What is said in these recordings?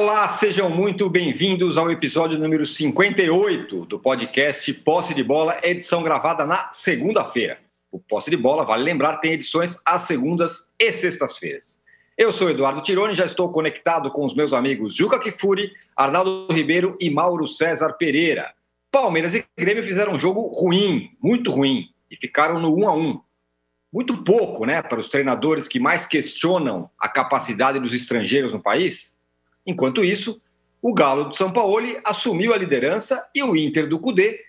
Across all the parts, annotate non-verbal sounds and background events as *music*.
Olá, sejam muito bem-vindos ao episódio número 58 do podcast Posse de Bola, edição gravada na segunda-feira. O Posse de Bola, vale lembrar, tem edições às segundas e sextas-feiras. Eu sou Eduardo Tironi, já estou conectado com os meus amigos Juca Kifuri, Arnaldo Ribeiro e Mauro César Pereira. Palmeiras e Grêmio fizeram um jogo ruim, muito ruim, e ficaram no 1 a 1 Muito pouco, né, para os treinadores que mais questionam a capacidade dos estrangeiros no país. Enquanto isso, o Galo do São Paulo assumiu a liderança e o Inter do Cudê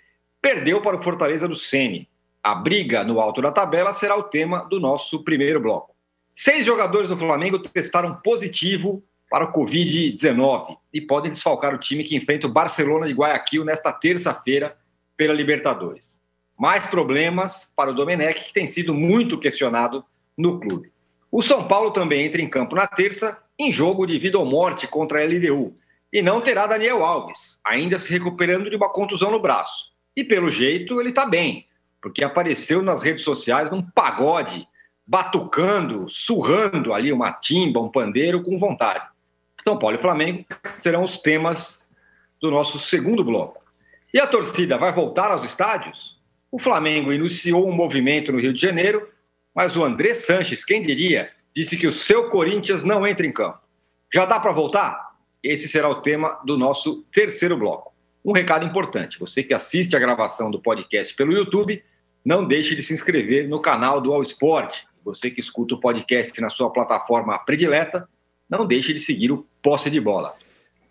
perdeu para o Fortaleza do Sene. A briga no alto da tabela será o tema do nosso primeiro bloco. Seis jogadores do Flamengo testaram positivo para o Covid-19 e podem desfalcar o time que enfrenta o Barcelona de Guayaquil nesta terça-feira pela Libertadores. Mais problemas para o Domenech, que tem sido muito questionado no clube. O São Paulo também entra em campo na terça em jogo de vida ou morte contra a LDU. E não terá Daniel Alves, ainda se recuperando de uma contusão no braço. E pelo jeito ele está bem, porque apareceu nas redes sociais num pagode, batucando, surrando ali uma timba, um pandeiro com vontade. São Paulo e Flamengo serão os temas do nosso segundo bloco. E a torcida vai voltar aos estádios? O Flamengo iniciou um movimento no Rio de Janeiro, mas o André Sanches, quem diria, disse que o seu Corinthians não entra em campo. Já dá para voltar? Esse será o tema do nosso terceiro bloco. Um recado importante: você que assiste a gravação do podcast pelo YouTube, não deixe de se inscrever no canal do All Sport. Você que escuta o podcast na sua plataforma predileta, não deixe de seguir o Posse de Bola.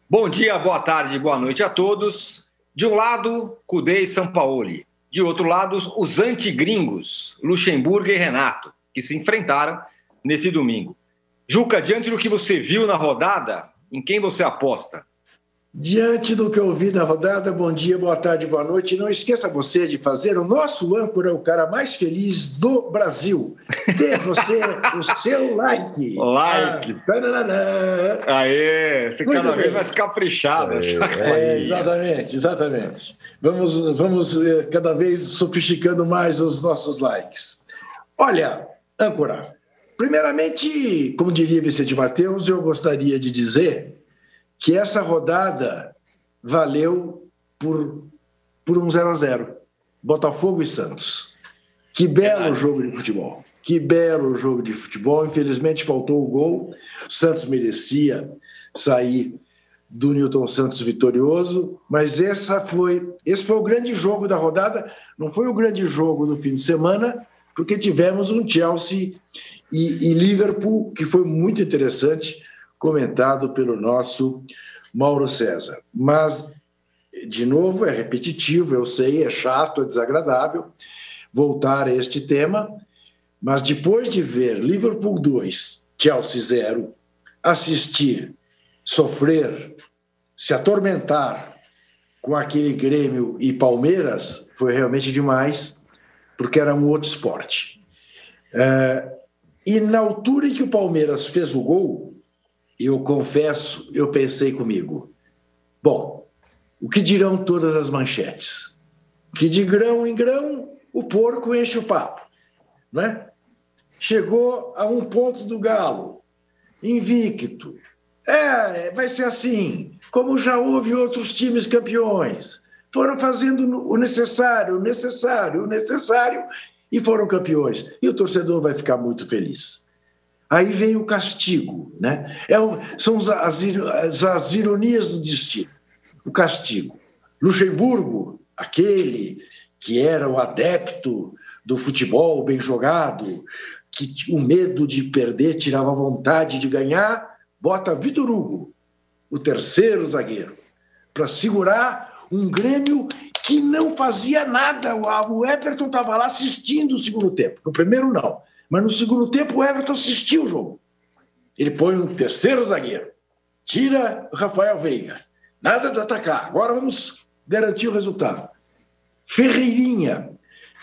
Bom dia, boa tarde, boa noite a todos. De um lado, Cudê e Sampaoli. De outro lado, os antigringos, Luxemburgo e Renato, que se enfrentaram nesse domingo. Juca, diante do que você viu na rodada, em quem você aposta? Diante do que eu vi na rodada, bom dia, boa tarde, boa noite. Não esqueça você de fazer o nosso âncora, o cara mais feliz do Brasil. Dê você *laughs* o seu like. Like. Ah, Aê, fica cada vez mais caprichado. É, é, exatamente, exatamente. Vamos, vamos eh, cada vez sofisticando mais os nossos likes. Olha, âncora, Primeiramente, como diria Vicente Mateus, eu gostaria de dizer que essa rodada valeu por, por um 0 a 0 Botafogo e Santos. Que belo jogo de futebol. Que belo jogo de futebol. Infelizmente faltou o gol. Santos merecia sair do Newton Santos vitorioso, mas essa foi, esse foi o grande jogo da rodada. Não foi o grande jogo do fim de semana, porque tivemos um Chelsea e, e Liverpool, que foi muito interessante, comentado pelo nosso Mauro César. Mas, de novo, é repetitivo, eu sei, é chato, é desagradável voltar a este tema, mas depois de ver Liverpool 2, Chelsea 0, assistir, sofrer, se atormentar com aquele Grêmio e Palmeiras, foi realmente demais, porque era um outro esporte. É, e na altura em que o Palmeiras fez o gol, eu confesso, eu pensei comigo: bom, o que dirão todas as manchetes? Que de grão em grão o porco enche o papo, né? Chegou a um ponto do galo, invicto. É, vai ser assim, como já houve outros times campeões. Foram fazendo o necessário, o necessário, o necessário e foram campeões. E o torcedor vai ficar muito feliz. Aí vem o castigo, né? É o, são as, as, as ironias do destino. O castigo. Luxemburgo, aquele que era o adepto do futebol bem jogado, que o medo de perder tirava a vontade de ganhar, bota Vitor Hugo, o terceiro zagueiro, para segurar um Grêmio que não fazia nada. O Everton estava lá assistindo o segundo tempo. No primeiro, não. Mas no segundo tempo, o Everton assistiu o jogo. Ele põe um terceiro zagueiro. Tira o Rafael Veiga. Nada de atacar. Agora vamos garantir o resultado. Ferreirinha,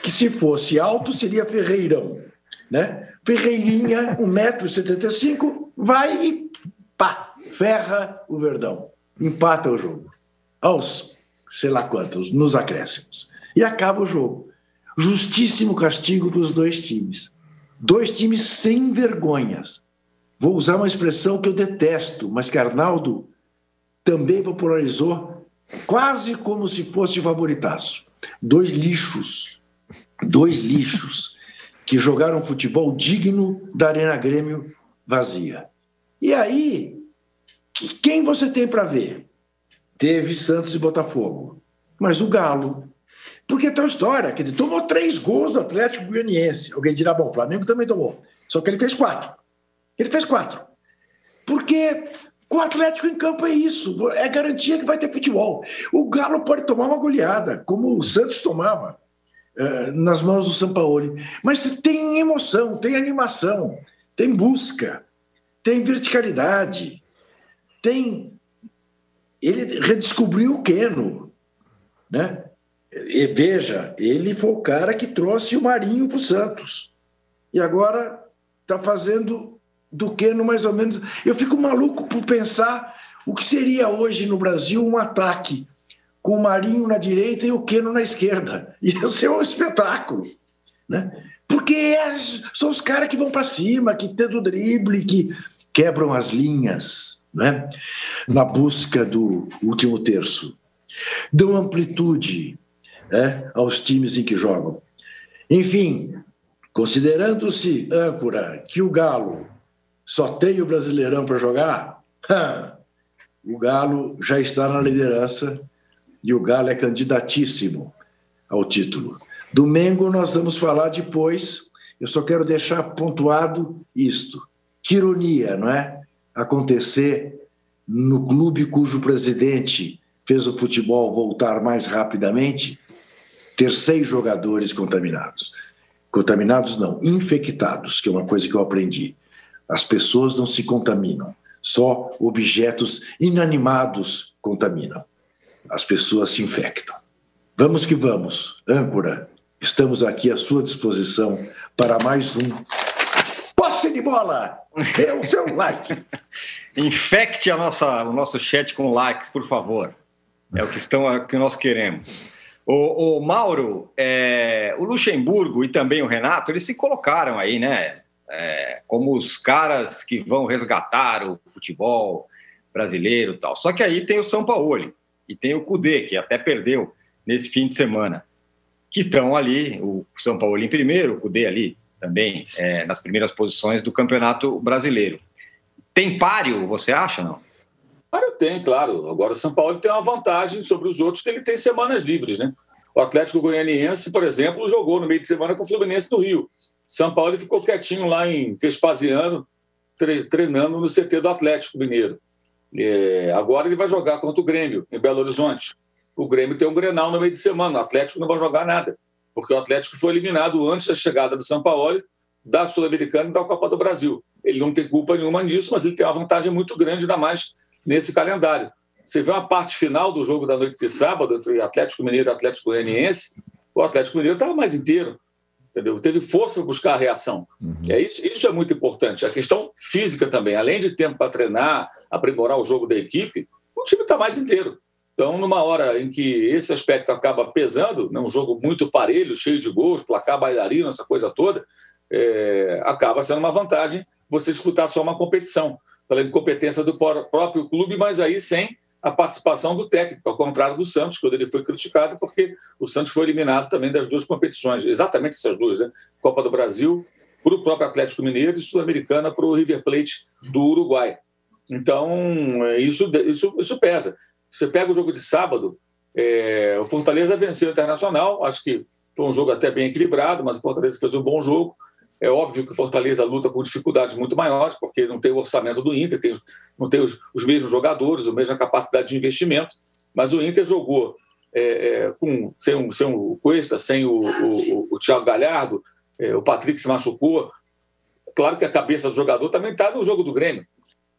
que se fosse alto seria Ferreirão. Né? Ferreirinha, 1,75m, vai e pá, ferra o Verdão. Empata o jogo. Aos sei lá quantos, nos acréscimos. E acaba o jogo. Justíssimo castigo para os dois times. Dois times sem vergonhas. Vou usar uma expressão que eu detesto, mas que Arnaldo também popularizou quase como se fosse favoritaço. Dois lixos, dois lixos que jogaram futebol digno da Arena Grêmio vazia. E aí, quem você tem para ver? Teve Santos e Botafogo, mas o Galo. Porque tem uma história, quer dizer, tomou três gols do Atlético Goianiense. Alguém dirá, bom, o Flamengo também tomou. Só que ele fez quatro. Ele fez quatro. Porque com o Atlético em campo é isso, é garantia que vai ter futebol. O Galo pode tomar uma goleada, como o Santos tomava uh, nas mãos do Sampaoli. Mas tem emoção, tem animação, tem busca, tem verticalidade, tem. Ele redescobriu o Keno, né? E, veja, ele foi o cara que trouxe o Marinho para o Santos. E agora está fazendo do Keno mais ou menos. Eu fico maluco por pensar o que seria hoje no Brasil um ataque com o Marinho na direita e o Keno na esquerda. *laughs* Ia ser um espetáculo. Né? Porque é, são os caras que vão para cima, que tentam drible, que quebram as linhas né? na busca do último terço. Dão amplitude né? aos times em que jogam. Enfim, considerando-se âncora que o Galo só tem o Brasileirão para jogar, o Galo já está na liderança e o Galo é candidatíssimo ao título. Domingo nós vamos falar depois. Eu só quero deixar pontuado isto. Que ironia, não é? Acontecer no clube cujo presidente fez o futebol voltar mais rapidamente, ter seis jogadores contaminados. Contaminados não, infectados, que é uma coisa que eu aprendi. As pessoas não se contaminam, só objetos inanimados contaminam. As pessoas se infectam. Vamos que vamos, âncora. Estamos aqui à sua disposição para mais um Posse de Bola. Dê o seu like. *laughs* Infecte a nossa, o nosso chat com likes, por favor. É o que, estão, é o que nós queremos. O, o Mauro, é, o Luxemburgo e também o Renato, eles se colocaram aí, né? é, como os caras que vão resgatar o futebol brasileiro e tal. Só que aí tem o São Paulo e tem o Cudê, que até perdeu nesse fim de semana, que estão ali, o São Paulo em primeiro, o Cudê ali também é, nas primeiras posições do Campeonato Brasileiro. Tem páreo, você acha, não? Páreo tem, claro. Agora o São Paulo tem uma vantagem sobre os outros que ele tem semanas livres, né? O Atlético Goianiense, por exemplo, jogou no meio de semana com o Fluminense do Rio. São Paulo ficou quietinho lá em Vespasiano, treinando no CT do Atlético Mineiro. É, agora ele vai jogar contra o Grêmio, em Belo Horizonte. O Grêmio tem um Grenal no meio de semana, o Atlético não vai jogar nada, porque o Atlético foi eliminado antes da chegada do São Paulo, da Sul-Americana e da Copa do Brasil. Ele não tem culpa nenhuma nisso, mas ele tem uma vantagem muito grande, ainda mais nesse calendário. Você vê uma parte final do jogo da noite de sábado entre Atlético Mineiro e Atlético Goianiense, o Atlético Mineiro estava mais inteiro entendeu? Teve força para buscar a reação. Uhum. É isso, isso é muito importante. A questão física também, além de tempo para treinar, aprimorar o jogo da equipe, o time está mais inteiro. Então, numa hora em que esse aspecto acaba pesando, né, um jogo muito parelho, cheio de gols, placar bailarino, essa coisa toda, é, acaba sendo uma vantagem você disputar só uma competição, pela incompetência do próprio clube, mas aí sem a participação do técnico, ao contrário do Santos, quando ele foi criticado, porque o Santos foi eliminado também das duas competições, exatamente essas duas, né? Copa do Brasil para o próprio Atlético Mineiro e Sul-Americana para o River Plate do Uruguai. Então, é, isso, isso, isso pesa. Você pega o jogo de sábado, é, o Fortaleza venceu o Internacional, acho que foi um jogo até bem equilibrado, mas o Fortaleza fez um bom jogo. É óbvio que o Fortaleza luta com dificuldades muito maiores, porque não tem o orçamento do Inter, tem, não tem os, os mesmos jogadores, a mesma capacidade de investimento, mas o Inter jogou é, é, com, sem, sem o Cuesta, sem o, o, o Thiago Galhardo, é, o Patrick se machucou. Claro que a cabeça do jogador também está no jogo do Grêmio.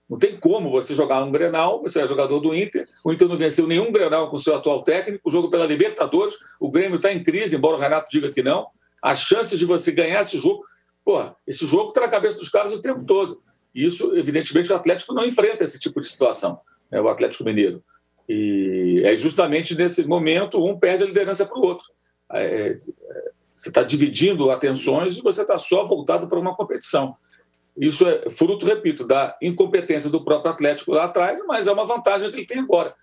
Não tem como você jogar um Grenal, você é jogador do Inter, o Inter não venceu nenhum Grenal com o seu atual técnico, o jogo pela Libertadores, o Grêmio está em crise, embora o Renato diga que não. As chances de você ganhar esse jogo Porra, esse jogo está na cabeça dos caras o tempo todo. E isso, evidentemente, o Atlético não enfrenta esse tipo de situação, né, o Atlético Mineiro. E é justamente nesse momento um perde a liderança para o outro. É, é, você está dividindo atenções e você está só voltado para uma competição. Isso é fruto, repito, da incompetência do próprio Atlético lá atrás, mas é uma vantagem que ele tem agora.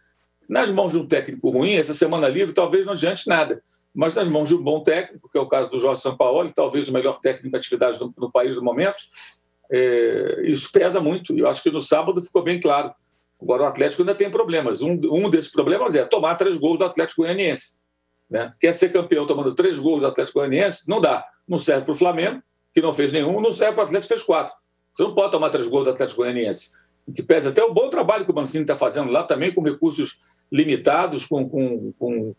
Nas mãos de um técnico ruim, essa semana livre talvez não adiante nada, mas nas mãos de um bom técnico, que é o caso do Jorge Sampaoli, talvez o melhor técnico de atividade no, no país no momento, é, isso pesa muito. E eu acho que no sábado ficou bem claro. Agora, o Atlético ainda tem problemas. Um, um desses problemas é tomar três gols do Atlético Goianiense. Né? Quer ser campeão tomando três gols do Atlético Goianiense? Não dá. Não serve para o Flamengo, que não fez nenhum, não serve para o Atlético, fez quatro. Você não pode tomar três gols do Atlético Goianiense. Que pesa até o bom trabalho que o Mancini está fazendo lá, também com recursos limitados, com, com, com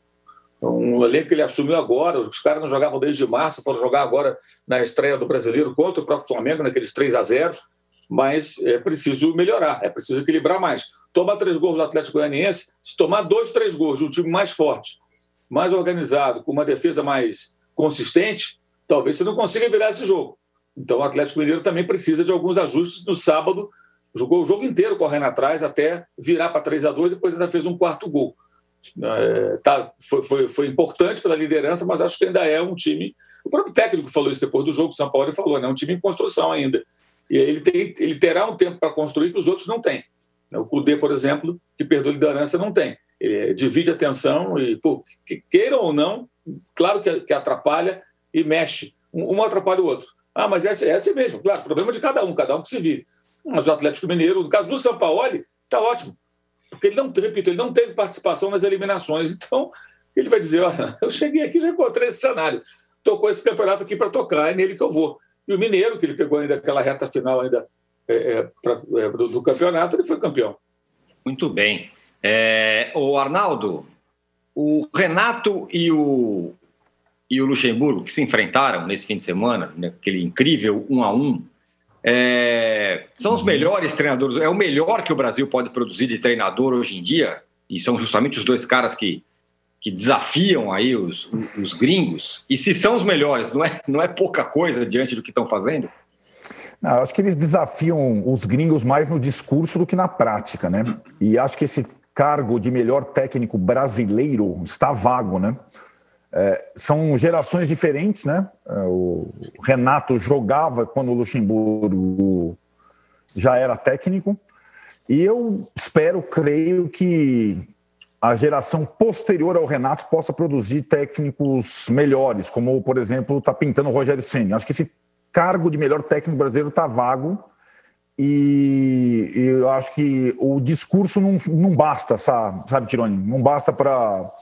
um elenco que ele assumiu agora. Os caras não jogavam desde março, foram jogar agora na estreia do brasileiro contra o próprio Flamengo, naqueles 3 a 0 mas é preciso melhorar, é preciso equilibrar mais. Tomar três gols do Atlético Goianiense, se tomar dois, três gols de um time mais forte, mais organizado, com uma defesa mais consistente, talvez você não consiga virar esse jogo. Então o Atlético Mineiro também precisa de alguns ajustes. No sábado, jogou o jogo inteiro correndo atrás até virar para 3 a 2 depois ainda fez um quarto gol. É, tá, foi, foi, foi, importante pela liderança, mas acho que ainda é um time. O próprio técnico falou isso depois do jogo, o São Paulo falou, né? É um time em construção ainda. E ele, tem, ele terá um tempo para construir que os outros não têm. O Cudê, por exemplo, que perdeu a liderança, não tem. Ele divide a atenção e, pô, que, queiram ou não, claro que, atrapalha e mexe. Um, atrapalha o outro. Ah, mas essa é assim mesmo. Claro, problema de cada um, cada um que se vire. Mas o Atlético Mineiro, no caso do São Paulo, está ótimo. Porque ele não, repito, ele não teve participação nas eliminações. Então, ele vai dizer: eu cheguei aqui já encontrei esse cenário. Tocou esse campeonato aqui para tocar, é nele que eu vou. E o Mineiro, que ele pegou ainda aquela reta final ainda é, é, pra, é, do, do, campeonato, ele foi campeão. Muito bem. É, o Arnaldo, o Renato e o, e o Luxemburgo, que se enfrentaram nesse fim de semana, naquele incrível um a um, é, são os melhores treinadores, é o melhor que o Brasil pode produzir de treinador hoje em dia, e são justamente os dois caras que que desafiam aí os, os gringos, e se são os melhores, não é, não é pouca coisa diante do que estão fazendo? Não, acho que eles desafiam os gringos mais no discurso do que na prática, né? E acho que esse cargo de melhor técnico brasileiro está vago, né? É, são gerações diferentes, né? É, o Renato jogava quando o Luxemburgo já era técnico, e eu espero, creio que a geração posterior ao Renato possa produzir técnicos melhores, como, por exemplo, está pintando o Rogério Senna. Acho que esse cargo de melhor técnico brasileiro está vago e, e, eu acho que o discurso não, não basta, sabe, Tironi? Não basta para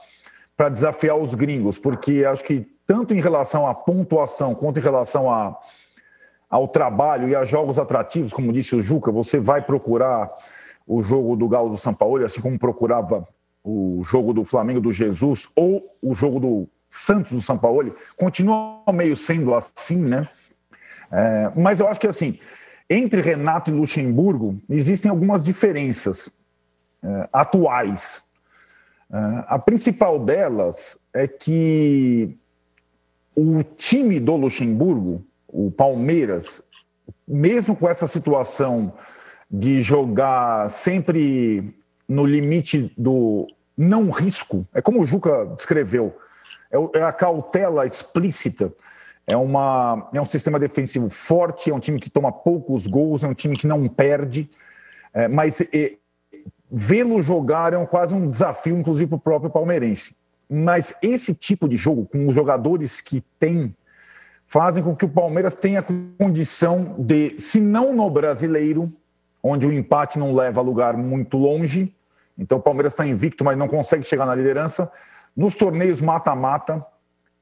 desafiar os gringos, porque acho que tanto em relação à pontuação quanto em relação a, ao trabalho e a jogos atrativos, como disse o Juca, você vai procurar o jogo do Galo do São Paulo, assim como procurava o jogo do Flamengo do Jesus ou o jogo do Santos do São Paulo, continua meio sendo assim, né? É, mas eu acho que assim, entre Renato e Luxemburgo existem algumas diferenças é, atuais. É, a principal delas é que o time do Luxemburgo, o Palmeiras, mesmo com essa situação de jogar sempre no limite do não risco, é como o Juca descreveu, é, é a cautela explícita. É, uma, é um sistema defensivo forte, é um time que toma poucos gols, é um time que não perde, é, mas vê-lo jogar é um, quase um desafio, inclusive, para o próprio palmeirense. Mas esse tipo de jogo, com os jogadores que tem, fazem com que o Palmeiras tenha condição de, se não no brasileiro, onde o empate não leva a lugar muito longe, então o Palmeiras está invicto, mas não consegue chegar na liderança. Nos torneios mata-mata,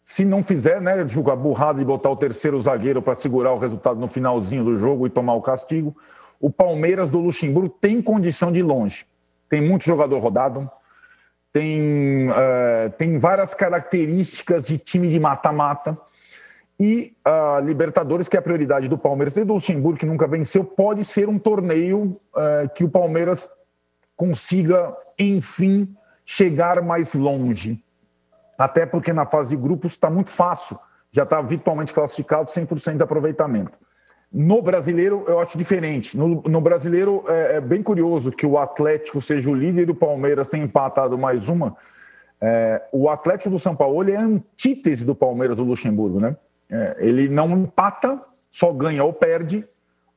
se não fizer, né, jogar burrada e botar o terceiro zagueiro para segurar o resultado no finalzinho do jogo e tomar o castigo, o Palmeiras do Luxemburgo tem condição de ir longe. Tem muito jogador rodado, tem, uh, tem várias características de time de mata-mata. E a Libertadores, que é a prioridade do Palmeiras e do Luxemburgo, que nunca venceu, pode ser um torneio uh, que o Palmeiras consiga, enfim, chegar mais longe. Até porque na fase de grupos está muito fácil, já está virtualmente classificado, 100% de aproveitamento. No brasileiro, eu acho diferente. No, no brasileiro, é, é, bem curioso que o Atlético seja o líder e o Palmeiras tenha empatado mais uma. É, o Atlético do São Paulo é a antítese do Palmeiras do Luxemburgo, né? É, ele não empata, só ganha ou perde.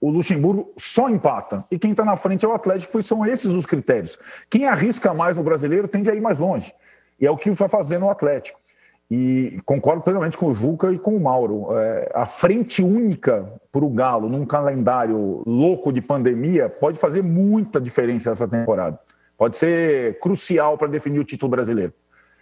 O Luxemburgo só empata. E quem está na frente é o Atlético, pois são esses os critérios. Quem arrisca mais no brasileiro tende a ir mais longe. E é o que vai fazer no Atlético. E concordo plenamente com o Juca e com o Mauro. É, a frente única para o Galo num calendário louco de pandemia pode fazer muita diferença essa temporada. Pode ser crucial para definir o título brasileiro.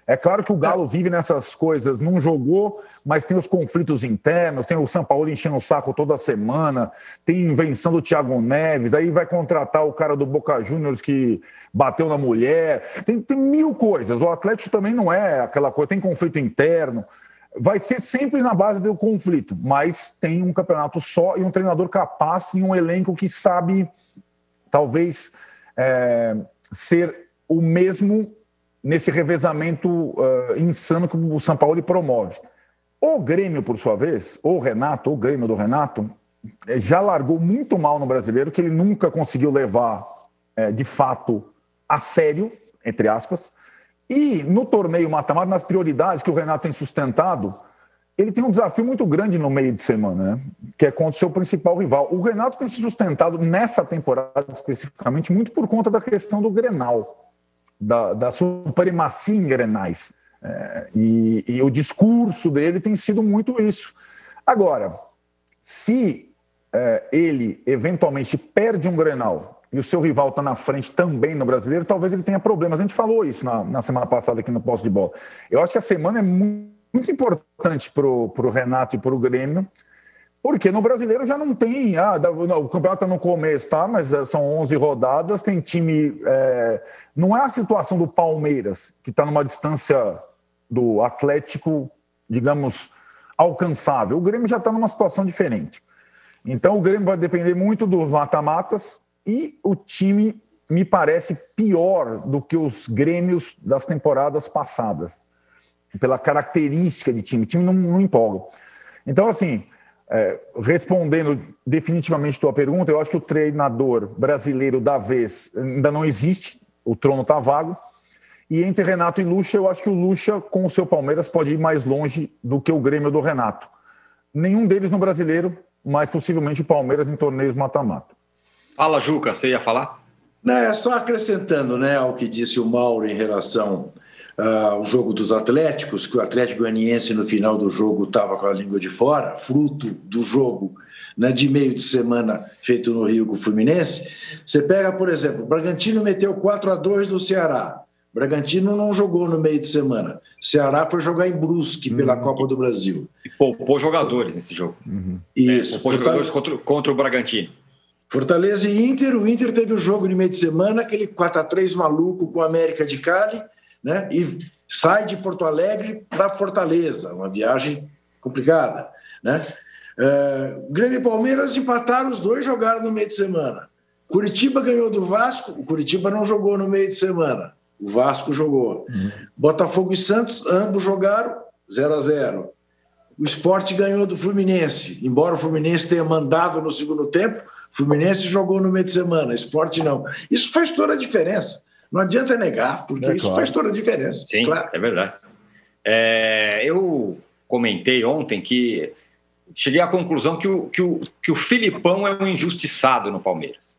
É claro que o Galo vive nessas coisas, não jogou, mas tem os conflitos internos, tem o São Paulo enchendo o saco toda semana, tem invenção do Thiago Neves, aí vai contratar o cara do Boca Juniors que bateu na mulher, tem, tem mil coisas. O Atlético também não é aquela coisa, tem conflito interno. Vai ser sempre na base do conflito, mas tem um campeonato só e um treinador capaz e um elenco que sabe, talvez, é, ser o mesmo nesse revezamento uh, insano que o São Paulo promove. O Grêmio, por sua vez, ou o Renato, ou o Grêmio do Renato, eh, já largou muito mal no brasileiro, que ele nunca conseguiu levar é, de fato a sério, entre aspas. E no torneio mata-mata, nas prioridades que o Renato tem sustentado, ele tem um desafio muito grande no meio de semana, né? que é contra o seu principal rival. O Renato tem se sustentado nessa temporada especificamente muito por conta da questão do Grenal da, da supremacia em Grenais. É, e, e, o discurso dele tem sido muito isso. Agora, se é, ele eventualmente perde um Grenal e o seu rival está na frente também no brasileiro, talvez ele tenha problemas. A gente falou isso na, na semana passada aqui no posto de bola. Eu acho que a semana é muito, muito importante para o Renato e para o Grêmio, porque no brasileiro já não tem. Ah, o campeonato está no começo, tá? Mas é, são 11 rodadas, tem time. É, não é a situação do Palmeiras, que está numa distância do Atlético, digamos, alcançável. O Grêmio já está numa situação diferente. Então o Grêmio vai depender muito dos mata-matas e o time me parece pior do que os Grêmios das temporadas passadas, pela característica de time. O time não, não empolga. Então, assim, é, respondendo definitivamente tua pergunta, eu acho que o treinador brasileiro da vez ainda não existe, o trono está vago. E entre Renato e Lucha, eu acho que o Lucha, com o seu Palmeiras, pode ir mais longe do que o Grêmio do Renato. Nenhum deles no brasileiro, mas possivelmente o Palmeiras em torneios mata-mata. Fala, Juca, você ia falar? Não, é só acrescentando né, ao que disse o Mauro em relação uh, o jogo dos Atléticos, que o Atlético Goianiense no final do jogo estava com a língua de fora, fruto do jogo né, de meio de semana feito no Rio com o Fluminense. Você pega, por exemplo, o Bragantino meteu 4 a 2 no Ceará. O Bragantino não jogou no meio de semana. O Ceará foi jogar em Brusque uhum. pela Copa do Brasil. E poupou jogadores nesse jogo. Uhum. Isso. É, poupou jogadores contra, contra o Bragantino. Fortaleza e Inter. O Inter teve o jogo de meio de semana, aquele 4 a 3 maluco com o América de Cali né? e sai de Porto Alegre para Fortaleza, uma viagem complicada. Né? É, Grêmio e Palmeiras empataram, os dois jogaram no meio de semana. Curitiba ganhou do Vasco, o Curitiba não jogou no meio de semana, o Vasco jogou. Uhum. Botafogo e Santos, ambos jogaram 0 a 0 O esporte ganhou do Fluminense, embora o Fluminense tenha mandado no segundo tempo, o Fluminense jogou no meio de semana, esporte não. Isso faz toda a diferença. Não adianta negar, porque é, isso claro. faz toda a diferença. Sim, claro. é verdade. É, eu comentei ontem que cheguei à conclusão que o, que, o, que o Filipão é um injustiçado no Palmeiras.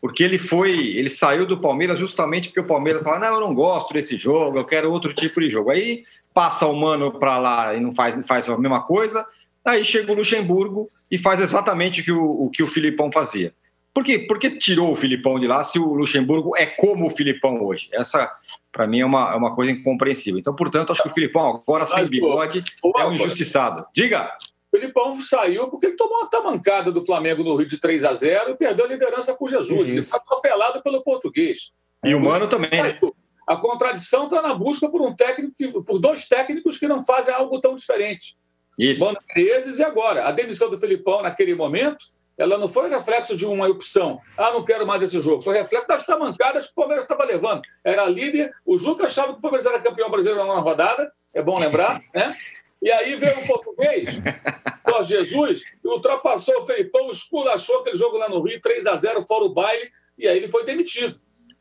Porque ele foi, ele saiu do Palmeiras justamente porque o Palmeiras falou: não, eu não gosto desse jogo, eu quero outro tipo de jogo. Aí passa o mano para lá e não faz, faz a mesma coisa. Aí chega o Luxemburgo e faz exatamente o que o, o que o Filipão fazia. Por, quê? Por que tirou o Filipão de lá se o Luxemburgo é como o Filipão hoje? Essa, para mim, é uma, é uma coisa incompreensível. Então, portanto, acho que o Filipão, agora sem bigode, é um injustiçado. Diga! O Filipão saiu porque ele tomou uma tamancada do Flamengo no Rio de 3 a 0 e perdeu a liderança por Jesus. Ele foi atropelado pelo português. E o Mano também, né? A contradição está na busca por um técnico, que, por dois técnicos que não fazem algo tão diferente. Isso. Mano Menezes e agora. A demissão do Filipão naquele momento ela não foi reflexo de uma opção. Ah, não quero mais esse jogo. Foi reflexo das tamancadas que o Palmeiras estava levando. Era líder. O Juca achava que o Palmeiras era campeão brasileiro na rodada. É bom lembrar, né? E aí veio o português, Jorge Jesus, e ultrapassou o Felipão, esculachou aquele jogo lá no Rio, 3 a 0 fora o baile, e aí ele foi demitido.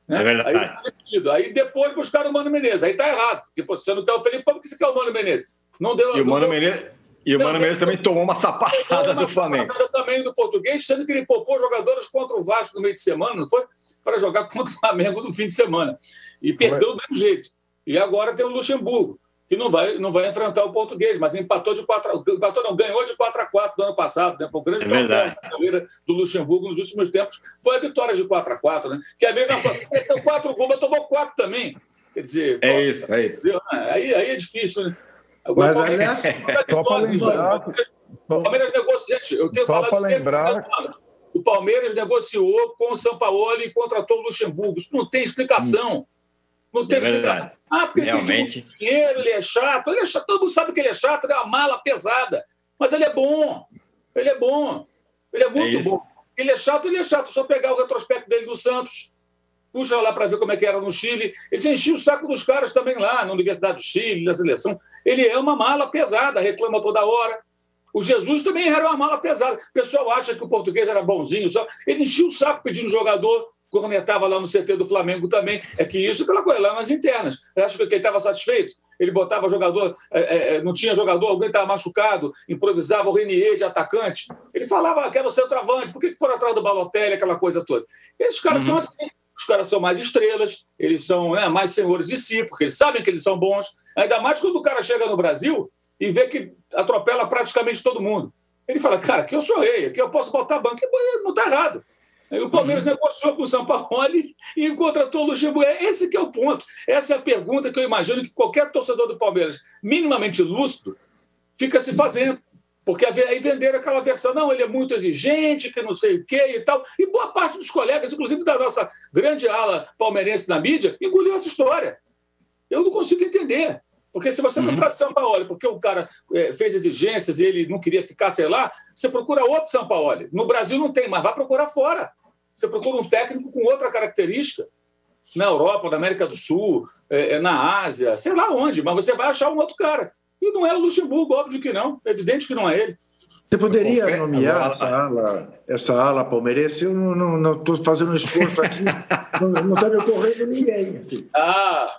Né? É verdade. Aí, demitido. aí depois buscaram o Mano Menezes. Aí tá errado, porque você não quer o Felipão, porque você quer o Mano Menezes. Não deu, e o Mano Menezes E o Mano Menezes também tomou uma sapatada uma do Flamengo. Sapatada também do português, sendo que ele poupou jogadores contra o Vasco no meio de semana, não foi? Para jogar *laughs* contra o Flamengo no fim de semana. E perdeu do mesmo jeito. E agora tem o Luxemburgo, que não vai, não vai enfrentar o português, mas empatou de 4 empatou não, ganhou de 4 a 4 do ano passado, né? Foi um grande é troféu carreira do Luxemburgo nos últimos tempos. Foi a vitória de 4 a 4 né? Que é a mesma coisa. Tem 4 gols, mas tomou 4 também. Quer dizer, é pô, isso, é isso. Aí, aí é difícil, né? Agora, mas, aliás, *laughs* só para lembrar. O Palmeiras negociou, gente, eu tenho só falado lembrar... O Palmeiras negociou com o Sampaoli e contratou o Luxemburgo. Isso não tem explicação. Não tem é explicação. Ah, porque Realmente. ele tem dinheiro, ele é chato. Ele é chato. Todo mundo sabe que ele é chato, ele é uma mala pesada. Mas ele é bom. Ele é bom. Ele é muito É bom. Ele é chato, ele é chato. Só pegar o retrospecto dele do Santos, puxa lá para ver como é que era no Chile. Ele enchia o saco dos caras também lá, na Universidade do Chile, na seleção. Ele é uma mala pesada, reclama toda hora. O Jesus também era uma mala pesada. O pessoal acha que o português era bonzinho, só. Ele enchia o saco pedindo jogador, cornetava lá no CT do Flamengo também. É que isso, aquela coisa, lá nas internas. Acho que ele estava satisfeito. Ele botava jogador, é, é, não tinha jogador, alguém estava machucado, improvisava o Renier de atacante. Ele falava que era o centroavante, por que, que foram atrás do Balotelli, aquela coisa toda? Esses caras uhum. são assim. Os caras são mais estrelas, eles são né, mais senhores de si, porque eles sabem que eles são bons. Ainda mais quando o cara chega no Brasil e vê que atropela praticamente todo mundo. Ele fala, cara, aqui eu sou rei, aqui eu posso botar banco. Não está errado. Aí o Palmeiras uhum. negociou com o São Paulo e contratou o Luxemburgo. Esse que é o ponto. Essa é a pergunta que eu imagino que qualquer torcedor do Palmeiras, minimamente lúcido, fica se fazendo. Porque aí venderam aquela versão, não, ele é muito exigente, que não sei o quê e tal. E boa parte dos colegas, inclusive da nossa grande ala palmeirense na mídia, engoliu essa história. Eu não consigo entender. Porque se você uhum. não traz São Paulo, porque o cara é, fez exigências e ele não queria ficar, sei lá, você procura outro São Paulo. No Brasil não tem, mas vai procurar fora. Você procura um técnico com outra característica. Na Europa, na América do Sul, é, na Ásia, sei lá onde, mas você vai achar um outro cara. E não é o Luxemburgo, óbvio que não. É evidente que não é ele. Você poderia nomear essa ala, essa ala palmeirense? Eu não estou fazendo um esforço aqui, *laughs* não está me ocorrendo ninguém. Aqui. Ah,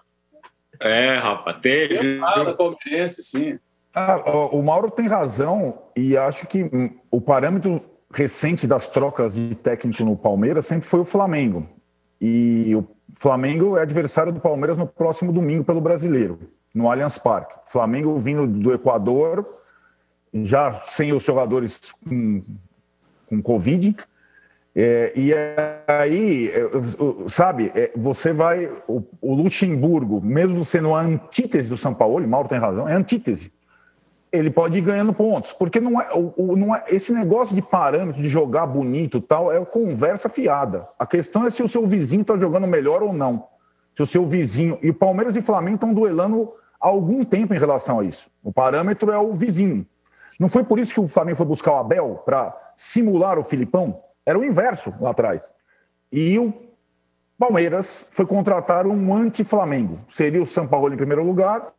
é, rapaz, teve. Fala, palmeirense, sim. Ah, o Mauro tem razão e acho que o parâmetro recente das trocas de técnico no Palmeiras sempre foi o Flamengo. E o Flamengo é adversário do Palmeiras no próximo domingo pelo Brasileiro, no Allianz Parque. Flamengo vindo do Equador, já sem os jogadores com, com Covid, é, e aí, é, sabe, é, você vai. O, o, Luxemburgo, mesmo sendo a antítese do São Paulo, e Mauro tem razão, é antítese. Ele pode ir ganhando pontos, porque não é, o, não é esse negócio de parâmetro, de jogar bonito tal, é conversa fiada. A questão é se o seu vizinho está jogando melhor ou não. Se o seu vizinho. E Palmeiras e Flamengo estão duelando há algum tempo em relação a isso. O parâmetro é o vizinho. Não foi por isso que o Flamengo foi buscar o Abel para simular o Filipão? Era o inverso lá atrás. E o Palmeiras foi contratar um anti-Flamengo. Seria o São Paulo em primeiro lugar,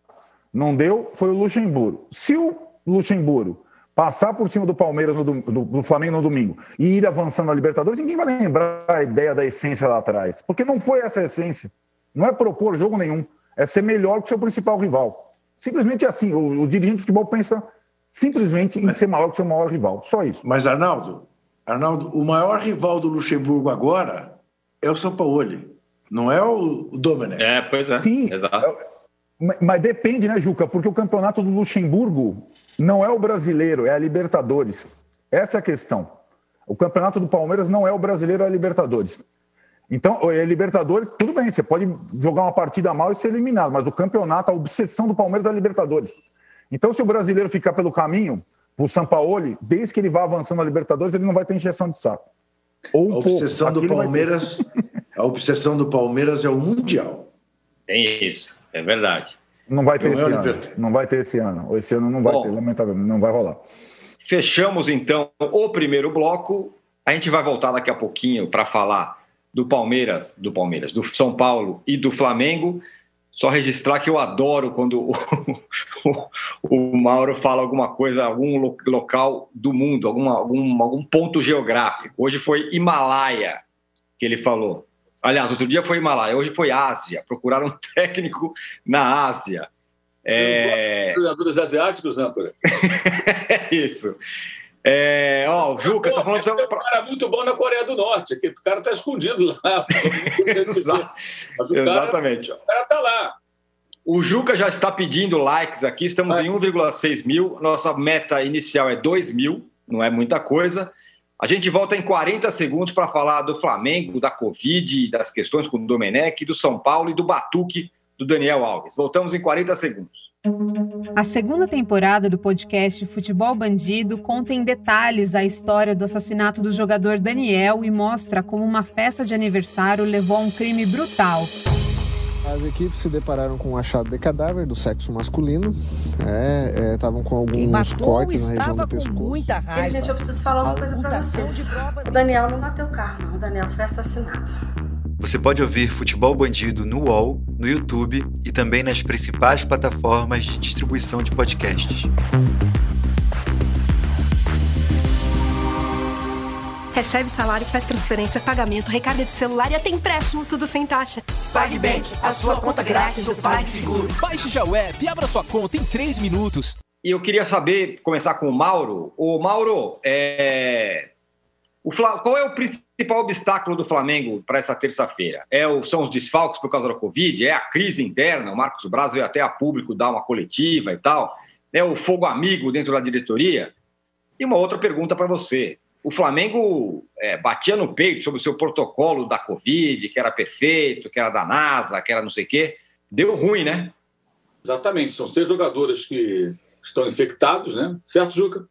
não deu, foi o Luxemburgo. Se o Luxemburgo passar por cima do Palmeiras, no, do, do, Flamengo no domingo, e ir avançando na Libertadores, ninguém vai lembrar a ideia da essência lá atrás. Porque não foi essa a essência. Não é propor jogo nenhum. É ser melhor que o seu principal rival. Simplesmente assim. O, o dirigente de futebol pensa simplesmente em ser maior que o seu maior rival. Só isso. Mas, Arnaldo, Arnaldo, o maior rival do Luxemburgo agora é o São Paulo, não é o Domenech. É, pois é. Sim, exato. Mas depende, né, Juca? Porque o campeonato do Luxemburgo não é o brasileiro, é a Libertadores. Essa é a questão. O campeonato do Palmeiras não é o brasileiro, é a Libertadores. Então, é Libertadores, tudo bem, você pode jogar uma partida mal e ser eliminado, mas o campeonato, a obsessão do Palmeiras é a Libertadores. Então, se o brasileiro ficar pelo caminho, o Sampaoli, desde que ele vá avançando na Libertadores, ele não vai ter injeção de saco. Ou a obsessão do Palmeiras, a obsessão do Palmeiras é o mundial. Tem isso, é verdade. Não vai ter não esse é ano. Não vai ter esse ano. Esse ano não vai Bom, ter, lamentavelmente, não vai rolar. Fechamos então o primeiro bloco. A gente vai voltar daqui a pouquinho para falar do Palmeiras, do Palmeiras, do São Paulo e do Flamengo. Só registrar que eu adoro quando *laughs* o, o, o Mauro fala alguma coisa, algum local do mundo, alguma, algum, algum ponto geográfico. Hoje foi Himalaia que ele falou. Aliás, outro dia foi Himalaia, hoje foi Ásia. Procuraram um *laughs* técnico na Ásia. É... Treinadores asiáticos, âncora. *laughs* é isso. É, ó, o Juca tá falando. É um cara muito bom na Coreia do Norte, que o cara tá escondido lá. *laughs* Exatamente. O cara tá lá. O Juca já está pedindo likes aqui, estamos em 1,6 mil. Nossa meta inicial é 2 mil, não é muita coisa. A gente volta em 40 segundos para falar do Flamengo, da Covid, das questões com o Domenech, do São Paulo e do Batuque do Daniel Alves. Voltamos em 40 segundos. A segunda temporada do podcast Futebol Bandido conta em detalhes a história do assassinato do jogador Daniel e mostra como uma festa de aniversário levou a um crime brutal. As equipes se depararam com um achado de cadáver do sexo masculino. Estavam é, é, com alguns cortes na região do pescoço. Muita raiva. E, gente, eu preciso falar uma coisa para vocês. O Daniel não bateu o carro, não. O Daniel foi assassinado. Você pode ouvir Futebol Bandido no UOL, no YouTube e também nas principais plataformas de distribuição de podcasts. Recebe salário, faz transferência, pagamento, recarga de celular e até empréstimo, tudo sem taxa. PagBank, a sua conta grátis do PagSeguro. Baixe já o app e abra sua conta em 3 minutos. E eu queria saber, começar com o Mauro. O Mauro, é... o Fla... qual é o principal obstáculo do Flamengo para essa terça-feira? É. São os desfalques por causa da Covid? É a crise interna? O Marcos Braz veio até a público dar uma coletiva e tal. É o fogo amigo dentro da diretoria? E uma outra pergunta para você o Flamengo é, batia no peito sobre o seu protocolo da Covid, que era perfeito, que era da NASA, que era não sei o quê. Deu ruim, né? Exatamente. São seis jogadores que estão infectados, né? Certo, Juca?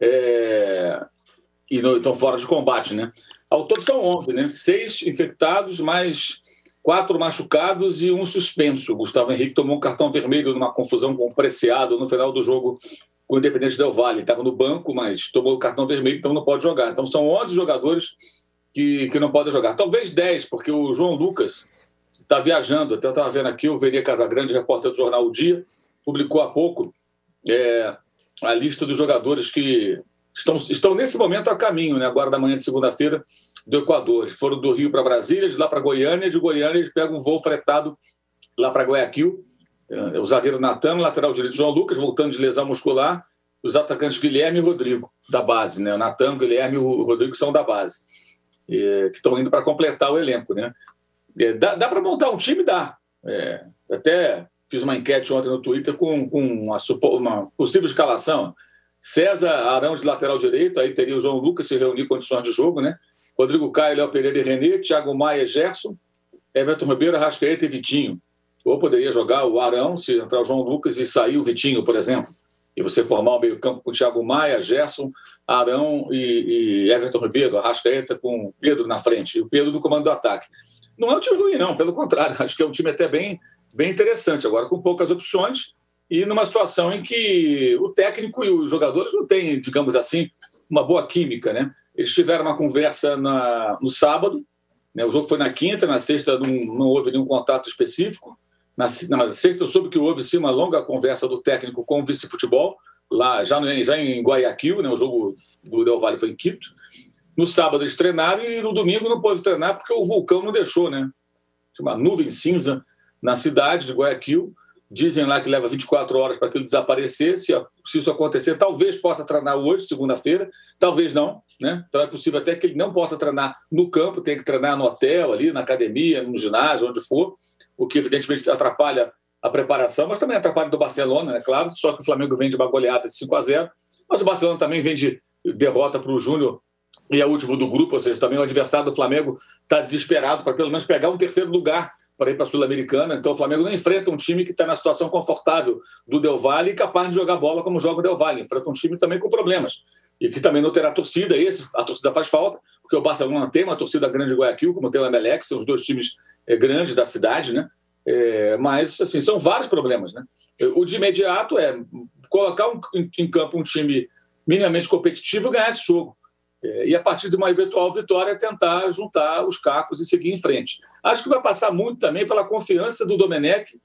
É... E estão fora de combate, né? Ao todo são 11, né? Seis infectados, mais quatro machucados e um suspenso. O Gustavo Henrique tomou um cartão vermelho numa confusão com o Preciado no final do jogo com o Independente Del Vale. Estava no banco, mas tomou o cartão vermelho, então não pode jogar. Então são 11 jogadores que, que não podem jogar. Talvez 10, porque o João Lucas está viajando. Até eu estava vendo aqui, o Veria Casagrande, repórter do jornal O Dia, publicou há pouco é, a lista dos jogadores que estão, estão nesse momento a caminho, né, agora da manhã de segunda-feira, do Equador. Eles foram do Rio para Brasília, de lá para Goiânia, de Goiânia eles pegam um voo fretado lá para Guayaquil é, o zagueiro Natan, lateral direito João Lucas, voltando de lesão muscular, os atacantes Guilherme e Rodrigo, da base. Né? O Natan, Guilherme e o Rodrigo são da base, que estão indo para completar o elenco. Né? É, dá, dá para montar um time? Dá. É, até fiz uma enquete ontem no Twitter com, com uma, uma, possível escalação. César Arão de lateral direito, aí teria o João Lucas se reunir condições de jogo, né? Rodrigo Caio, Léo Pereira e Renê, Thiago Maia, Gerson, Everton Ribeiro, Rascaeta e Vitinho. Ou poderia jogar o Arão, se entrar o João Lucas e sair o Vitinho, por exemplo. E você formar o meio-campo com Thiago Maia, Gerson, Arão e, e Everton Ribeiro, Arrascaeta com Pedro na frente, e o Pedro no comando do ataque. Não é um time ruim, não, pelo contrário, *laughs* acho que é um time até bem, bem interessante, agora com poucas opções e numa situação em que o técnico e os jogadores não têm, digamos assim, uma boa química, né? Eles tiveram uma conversa na, no sábado, né? o jogo foi na quinta, na sexta não, não houve nenhum contato específico, na, na sexta, eu soube que houve sim uma longa conversa do técnico com o vice-futebol, lá já, no, já em Guayaquil, né, o jogo do Del Valle foi em Quito. No sábado eles treinaram e no domingo não pôde treinar porque o vulcão não deixou, né? Uma nuvem cinza na cidade de Guayaquil. Dizem lá que leva 24 horas para aquilo desaparecer. Se, se isso acontecer, talvez possa treinar hoje, segunda-feira, talvez não. Né? Então é possível até que ele não possa treinar no campo, tenha que treinar no hotel, ali, na academia, no ginásio, onde for o que evidentemente atrapalha a preparação, mas também atrapalha do Barcelona, é claro, só que o Flamengo vem de uma goleada de 5 a 0 mas o Barcelona também vem de derrota para o Júnior e é o último do grupo, ou seja, também o adversário do Flamengo está desesperado para pelo menos pegar um terceiro lugar para ir para a Sul-Americana. Então o Flamengo não enfrenta um time que está na situação confortável do Del Valle e capaz de jogar bola como joga o Del Valle. Enfrenta um time também com problemas e que também não terá torcida. Esse, a torcida faz falta, porque o Barcelona tem uma torcida grande de Guayaquil, como tem o Emelec, são os dois times é, grandes da cidade, né? É, mas, assim, são vários problemas, né? O de imediato é colocar um, em campo um time minimamente competitivo e ganhar esse jogo. É, e a partir de uma eventual vitória tentar juntar os cacos e seguir em frente. Acho que vai passar muito também pela confiança do Domenech,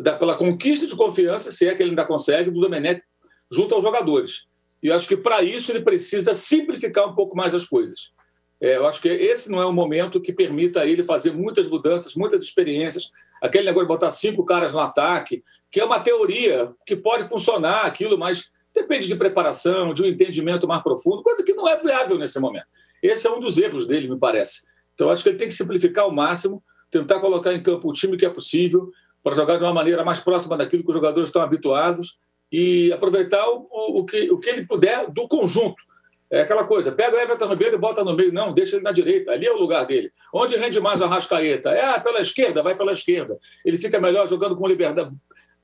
da, pela conquista de confiança, se é que ele ainda consegue, do Domenech junto aos jogadores. E eu acho que para isso ele precisa simplificar um pouco mais as coisas. É, eu acho que esse não é um momento que permita a ele fazer muitas mudanças, muitas experiências. aquele negócio de botar cinco caras no ataque, que é uma teoria que pode funcionar aquilo, mas depende de preparação, de um entendimento mais profundo, coisa que não é viável nesse momento. Esse é um dos erros dele, me parece. Então, acho que ele tem que simplificar ao máximo, tentar colocar em campo o time que é possível, para jogar de uma maneira mais próxima daquilo que os jogadores estão habituados e aproveitar o, o, que, o que ele puder do conjunto. É aquela coisa, pega o Everton Ribeiro e bota no meio. Não, deixa ele na direita, ali é o lugar dele. Onde rende mais o Arrascaeta? É ah, pela esquerda, vai pela esquerda. Ele fica melhor jogando com liberdade.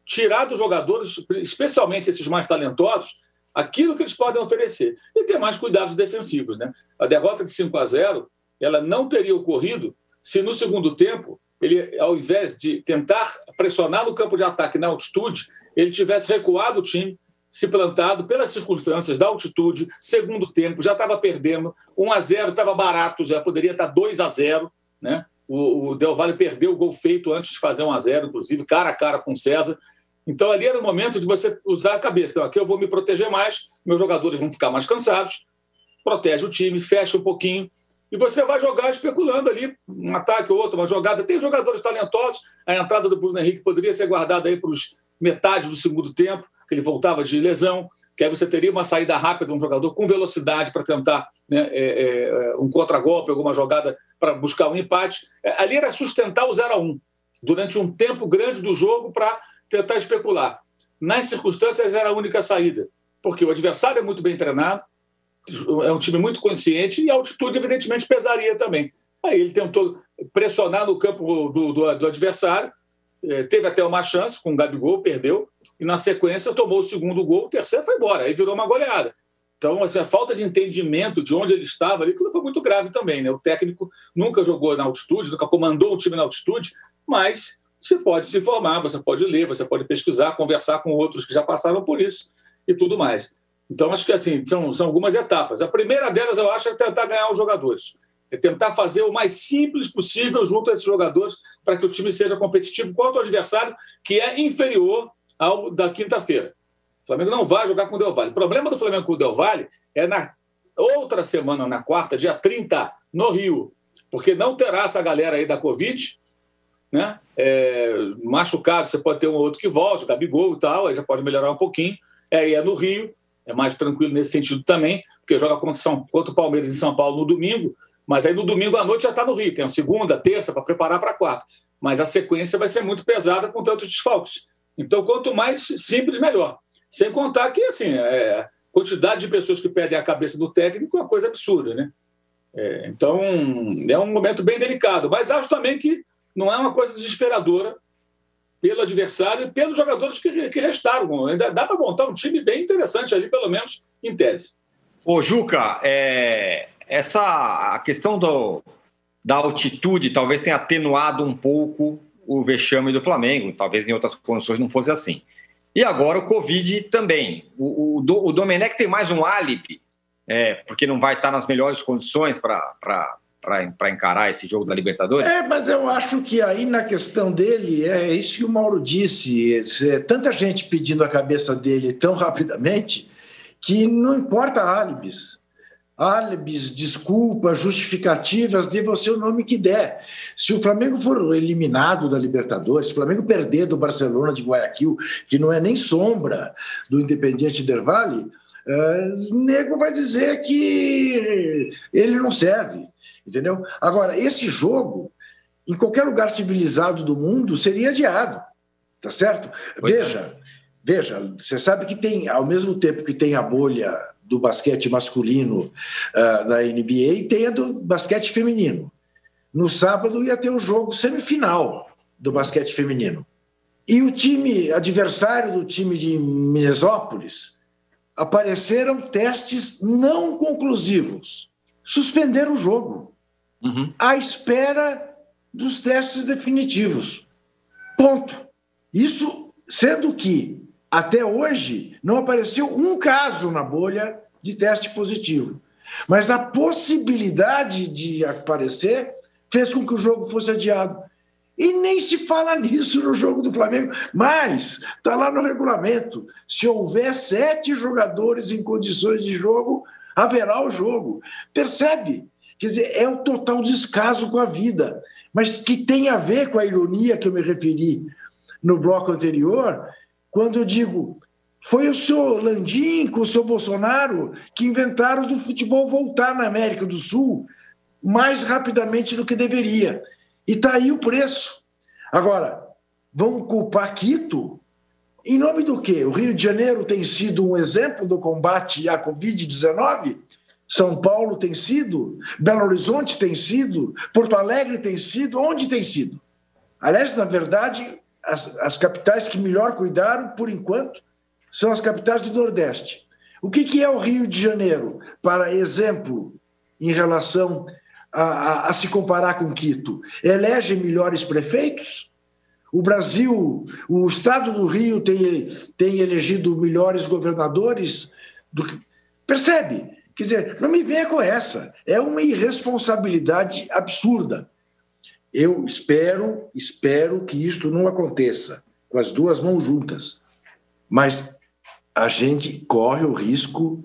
Tirar dos jogadores, especialmente esses mais talentosos, aquilo que eles podem oferecer. E ter mais cuidados defensivos. Né? A derrota de 5 a 0 ela não teria ocorrido se no segundo tempo ele, ao invés de tentar pressionar no campo de ataque na altitude, ele tivesse recuado o time se plantado pelas circunstâncias da altitude, segundo tempo, já estava perdendo, 1 a 0 estava barato, já poderia estar 2 a 0 né? O, o Del Valle perdeu o gol feito antes de fazer 1 a 0 inclusive, cara a cara com o César. Então ali era o momento de você usar a cabeça. Então, aqui eu vou me proteger mais, meus jogadores vão ficar mais cansados, protege o time, fecha um pouquinho, e você vai jogar especulando ali, um ataque ou outro, uma jogada. Tem jogadores talentosos, a entrada do Bruno Henrique poderia ser guardada aí para os metade do segundo tempo, que ele voltava de lesão, que aí você teria uma saída rápida, um jogador com velocidade para tentar né, é, é, um contragolpe, alguma jogada para buscar um empate. É, ali era sustentar o 0 a 1 durante um tempo grande do jogo para tentar especular. Nas circunstâncias, era a única saída, porque o adversário é muito bem treinado, é um time muito consciente e a altitude, evidentemente, pesaria também. Aí ele tentou pressionar no campo do, do, do adversário, é, teve até uma chance com o Gabigol, perdeu, e na sequência tomou o segundo gol, o terceiro foi embora, aí virou uma goleada. Então, assim, a falta de entendimento de onde ele estava ali, foi muito grave também. Né? O técnico nunca jogou na altitude, nunca comandou o time na altitude, mas você pode se formar, você pode ler, você pode pesquisar, conversar com outros que já passaram por isso e tudo mais. Então, acho que assim, são, são algumas etapas. A primeira delas, eu acho, é tentar ganhar os jogadores é tentar fazer o mais simples possível junto a esses jogadores para que o time seja competitivo contra o adversário que é inferior ao da quinta-feira. O Flamengo não vai jogar com o Del Valle. O problema do Flamengo com o Del Valle é na outra semana, na quarta, dia 30, no Rio, porque não terá essa galera aí da Covid, né? É, machucado, você pode ter um outro que volte, Gabigol e tal, aí já pode melhorar um pouquinho. É, é no Rio, é mais tranquilo nesse sentido também, porque joga contra, São, contra o Palmeiras em São Paulo no domingo, mas aí no domingo à noite já está no Rio. Tem a segunda, a terça para preparar para a quarta. Mas a sequência vai ser muito pesada com tantos desfalques. Então, quanto mais simples, melhor. Sem contar que, assim, é, a quantidade de pessoas que perdem a cabeça do técnico é uma coisa absurda, né? É, então, é um momento bem delicado. Mas acho também que não é uma coisa desesperadora pelo adversário e pelos jogadores que, que restaram. Ainda dá para montar um time bem interessante ali, pelo menos em tese. Ô, Juca, é, essa a questão do, da altitude talvez tenha atenuado um pouco o vexame do Flamengo, talvez em outras condições não fosse assim. E agora o Covid também. O, o, o Domenech tem mais um álibi, é, porque não vai estar nas melhores condições para encarar esse jogo da Libertadores? É, mas eu acho que aí na questão dele, é isso que o Mauro disse: é, tanta gente pedindo a cabeça dele tão rapidamente que não importa álibis álibis, desculpas, justificativas, dê você o nome que der. Se o Flamengo for eliminado da Libertadores, se o Flamengo perder do Barcelona de Guayaquil, que não é nem sombra do Independiente Del Valle, uh, nego vai dizer que ele não serve, entendeu? Agora, esse jogo, em qualquer lugar civilizado do mundo, seria adiado, tá certo? Pois veja, é. veja, você sabe que tem, ao mesmo tempo que tem a bolha do basquete masculino uh, da NBA tem a do basquete feminino. No sábado ia ter o jogo semifinal do basquete feminino. E o time adversário do time de Minnesópolis apareceram testes não conclusivos. Suspenderam o jogo. Uhum. À espera dos testes definitivos. Ponto. Isso sendo que até hoje, não apareceu um caso na bolha de teste positivo. Mas a possibilidade de aparecer fez com que o jogo fosse adiado. E nem se fala nisso no jogo do Flamengo, mas está lá no regulamento. Se houver sete jogadores em condições de jogo, haverá o jogo. Percebe? Quer dizer, é o total descaso com a vida. mas que tem a ver com a ironia que eu me referi no bloco anterior, quando eu digo foi o senhor Landim com o senhor Bolsonaro que inventaram do futebol voltar na América do Sul mais rapidamente do que deveria. E está aí o preço. Agora, vão culpar Quito? Em nome do quê? O Rio de Janeiro tem sido um exemplo do combate à Covid-19? São Paulo tem sido? Belo Horizonte tem sido? Porto Alegre tem sido? Onde tem sido? Aliás, na verdade, as, as capitais que melhor cuidaram, por enquanto, são as capitais do Nordeste. O que, que é o Rio de Janeiro, para exemplo, em relação a, a, a se comparar com Quito? Elege melhores prefeitos? O Brasil, o estado do Rio tem, tem elegido melhores governadores do que. Percebe? Quer dizer, não me venha com essa. É uma irresponsabilidade absurda. Eu espero, espero que isto não aconteça com as duas mãos juntas. Mas a gente corre o risco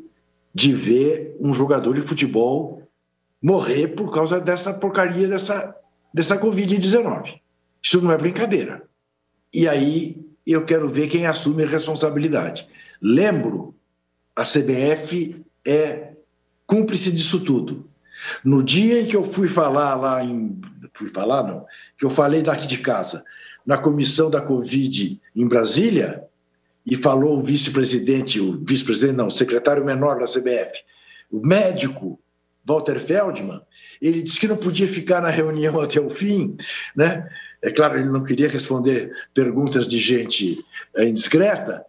de ver um jogador de futebol morrer por causa dessa porcaria dessa, dessa Covid-19. Isso não é brincadeira. E aí eu quero ver quem assume a responsabilidade. Lembro, a CBF é cúmplice disso tudo. No dia em que eu fui falar lá em. Fui falar, não, que eu falei daqui de casa, na comissão da Covid em Brasília, e falou o vice-presidente, o vice-presidente não, o secretário menor da CBF, o médico Walter Feldman, ele disse que não podia ficar na reunião até o fim, né? É claro, ele não queria responder perguntas de gente é, indiscreta,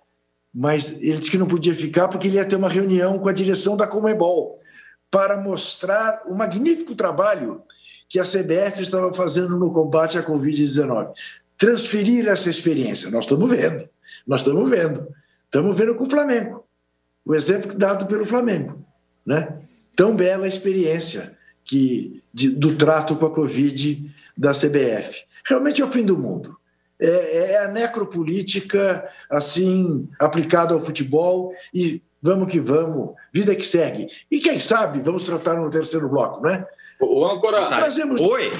mas ele disse que não podia ficar porque ele ia ter uma reunião com a direção da Comebol para mostrar o magnífico trabalho que a CBF estava fazendo no combate à Covid-19. Transferir essa experiência, nós estamos vendo. Nós estamos vendo. Estamos vendo com o Flamengo. O exemplo dado pelo Flamengo. Né? Tão bela experiência que, de, do trato com a Covid da CBF. Realmente é o fim do mundo. É, é a necropolítica assim aplicada ao futebol e vamos que vamos, vida que segue. E quem sabe vamos tratar no terceiro bloco, não é? O âncora. Trazemos... Oi,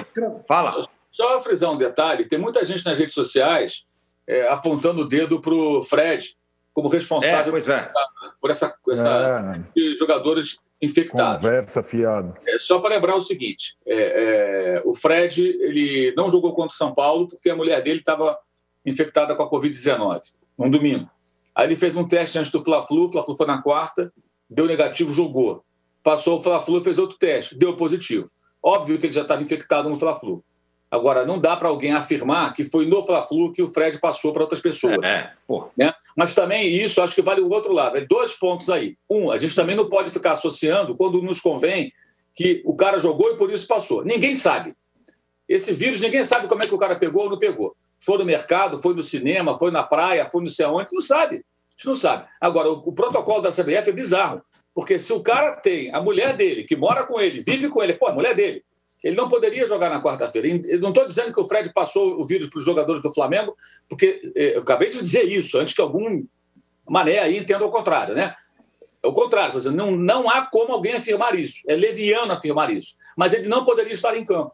fala. Só frisar um detalhe: tem muita gente nas redes sociais é, apontando o dedo para o Fred como responsável é, por, é. essa, por essa, essa é. jogadores infectados. Conversa fiado. É, só para lembrar o seguinte: é, é, o Fred ele não jogou contra o São Paulo porque a mulher dele estava infectada com a Covid-19, num domingo. Aí ele fez um teste antes do Fla-Flu, o Fla-Flu foi na quarta, deu negativo, jogou. Passou o Fla-Flu e fez outro teste, deu positivo. Óbvio que ele já estava infectado no Fla-Flu. Agora, não dá para alguém afirmar que foi no Fla-Flu que o Fred passou para outras pessoas. É, né? Mas também isso, acho que vale o outro lado. Tem dois pontos aí. Um, a gente também não pode ficar associando, quando nos convém, que o cara jogou e por isso passou. Ninguém sabe. Esse vírus, ninguém sabe como é que o cara pegou ou não pegou. Foi no mercado, foi no cinema, foi na praia, foi no céu onde, não sabe. A gente não sabe. Agora, o, o protocolo da CBF é bizarro. Porque se o cara tem a mulher dele, que mora com ele, vive com ele, pô, a mulher dele, ele não poderia jogar na quarta-feira. Eu não estou dizendo que o Fred passou o vírus para os jogadores do Flamengo, porque eh, eu acabei de dizer isso, antes que algum mané aí entenda o contrário, né? É o contrário, dizendo, não, não há como alguém afirmar isso. É leviano afirmar isso. Mas ele não poderia estar em campo.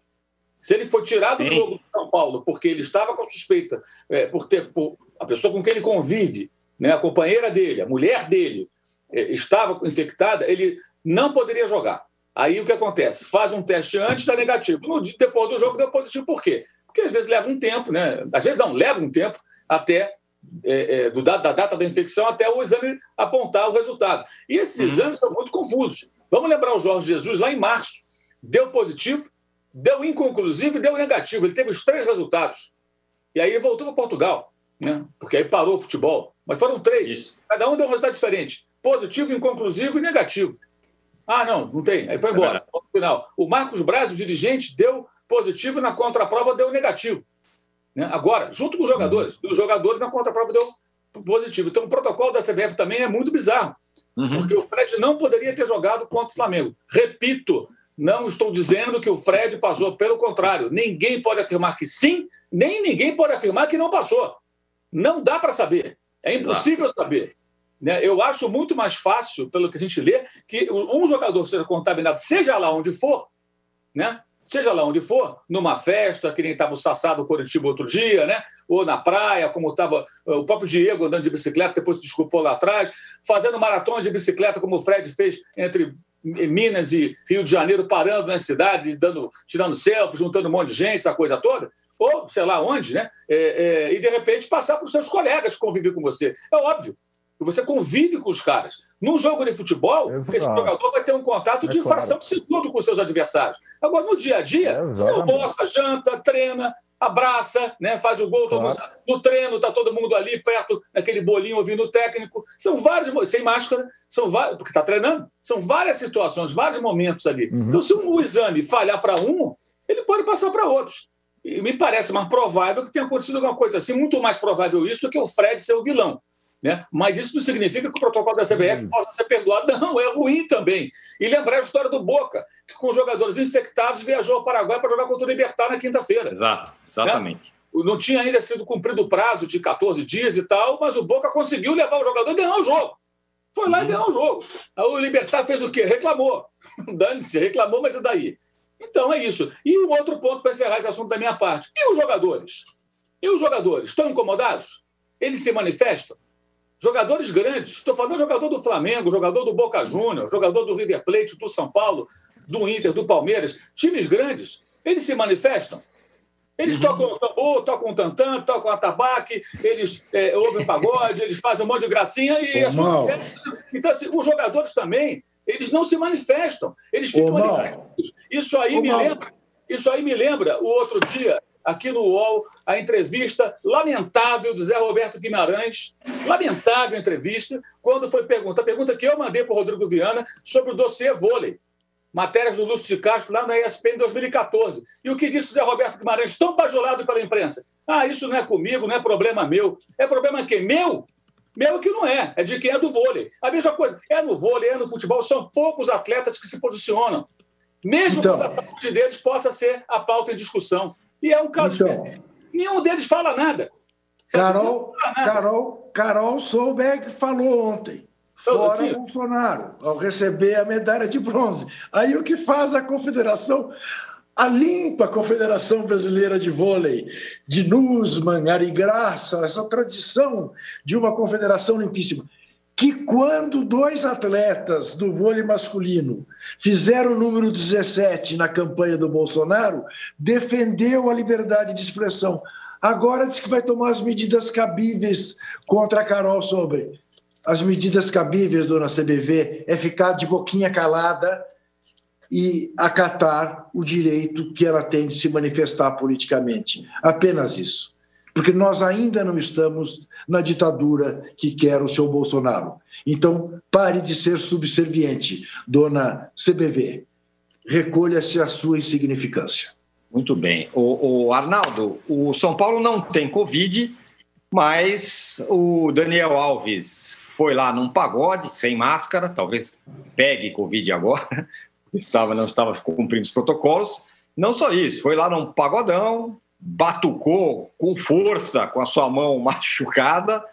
Se ele foi tirado do jogo de São Paulo porque ele estava com suspeita, é, por ter por, a pessoa com quem ele convive, né, a companheira dele, a mulher dele, é, estava infectada, ele não poderia jogar. Aí o que acontece? Faz um teste antes, dá negativo. No dia, depois do jogo deu positivo. Por quê? Porque às vezes leva um tempo, né? Às vezes não, leva um tempo até é, é, do, da, da, data da infecção até o exame apontar o resultado. E esses uhum. exames são muito confusos. Vamos lembrar o Jorge Jesus lá em março. Deu positivo, deu inconclusivo e deu negativo. Ele teve os três resultados. E aí ele voltou para Portugal, né? Porque aí parou o futebol. Mas foram três. Isso. Cada um deu um resultado diferente: positivo, inconclusivo e negativo. Ah, não, não tem. Aí foi embora. É final. O Marcos Braz, o dirigente, deu positivo na contraprova, deu negativo. Né? Agora, junto com os jogadores. Uhum. Os jogadores na contraprova deu positivo. Então, o protocolo da CBF também é muito bizarro. Uhum. Porque o Fred não poderia ter jogado contra o Flamengo. Repito, não estou dizendo que o Fred passou, pelo contrário. Ninguém pode afirmar que sim, nem ninguém pode afirmar que não passou. Não dá para saber. É impossível saber. Né? Eu acho muito mais fácil, pelo que a gente lê, que um jogador seja contaminado, seja lá onde for, né? seja lá onde for, numa festa, que nem estava o Sassá do Coritiba outro dia, né? ou na praia, como estava eh, o próprio Diego andando de bicicleta, depois se desculpou lá atrás, fazendo maratona de bicicleta, como o Fred fez entre Minas e Rio de Janeiro, parando nas cidades, dando, tirando selfie, juntando um monte de gente, essa coisa toda, ou sei lá onde, né? É, é, e de repente passar para os seus colegas que convivem com você. É óbvio. Você convive com os caras. Num jogo de futebol, Exato. esse jogador vai ter um contato de é infração claro. segundo com seus adversários. Agora, no dia a dia, é você almoça, janta, treina, abraça, né, faz o gol. Claro. No treino, está todo mundo ali perto, naquele bolinho ouvindo o técnico. São vários, sem máscara, são vários, porque está treinando. São várias situações, vários momentos ali. Uhum. Então, se um exame falhar para um, ele pode passar para outros. E me parece mais provável que tenha acontecido alguma coisa assim, muito mais provável isso do que o Fred ser o vilão. Né? Mas isso não significa que o protocolo da CBF uhum. possa ser perdoado. *laughs* Não, é ruim também. E lembrar a história do Boca, que com jogadores infectados viajou ao Paraguai para jogar contra o Libertar na quinta-feira. Exato, exatamente. Né? Não tinha ainda sido cumprido o prazo de 14 dias e tal, mas o Boca conseguiu levar o jogador e ganhar o jogo. Foi lá uhum. e ganhou o jogo. Aí o Libertar fez o quê? Reclamou. *laughs* Dane-se, reclamou, mas e daí? Então é isso. E um outro ponto para encerrar esse assunto da minha parte. E os jogadores? E os jogadores? Estão incomodados? Eles se manifestam? Jogadores grandes, estou falando jogador do Flamengo, jogador do Boca Juniors, jogador do River Plate, do São Paulo, do Inter, do Palmeiras, times grandes, eles se manifestam. Eles uhum. tocam o tambor, tocam o tantã, tocam atabaque, eles é, ouvem pagode, eles fazem um monte de gracinha e é só... Então, assim, os jogadores também, eles não se manifestam, eles ficam ali. Isso aí me lembra, isso aí me lembra o outro dia, aqui no UOL a entrevista lamentável do Zé Roberto Guimarães, lamentável entrevista, quando foi pergunta, a pergunta que eu mandei para o Rodrigo Viana sobre o dossiê vôlei, matérias do Lúcio de Castro lá na ESPN em 2014. E o que disse o Zé Roberto Guimarães, tão bajulado pela imprensa? Ah, isso não é comigo, não é problema meu. É problema que meu? Meu que não é, é de quem é do vôlei. A mesma coisa, é no vôlei, é no futebol, são poucos atletas que se posicionam. Mesmo então, quando a saúde deles possa ser a pauta em discussão. E é um caso então, específico. Nenhum deles fala nada. Carol, fala nada. Carol, Carol Solberg falou ontem. Fora assim, Bolsonaro, ao receber a medalha de bronze. Aí o que faz a confederação? A limpa Confederação Brasileira de Vôlei, de Nussmann, Ari Graça, essa tradição de uma confederação limpíssima que quando dois atletas do vôlei masculino fizeram o número 17 na campanha do Bolsonaro, defendeu a liberdade de expressão. Agora diz que vai tomar as medidas cabíveis contra a Carol Sobre. As medidas cabíveis, dona CBV, é ficar de boquinha calada e acatar o direito que ela tem de se manifestar politicamente. Apenas isso porque nós ainda não estamos na ditadura que quer o seu Bolsonaro. Então, pare de ser subserviente, dona CBV. Recolha-se a sua insignificância. Muito bem. O, o, Arnaldo, o São Paulo não tem Covid, mas o Daniel Alves foi lá num pagode, sem máscara, talvez pegue Covid agora, *laughs* estava, não estava cumprindo os protocolos. Não só isso, foi lá num pagodão, batucou com força com a sua mão *laughs* machucada.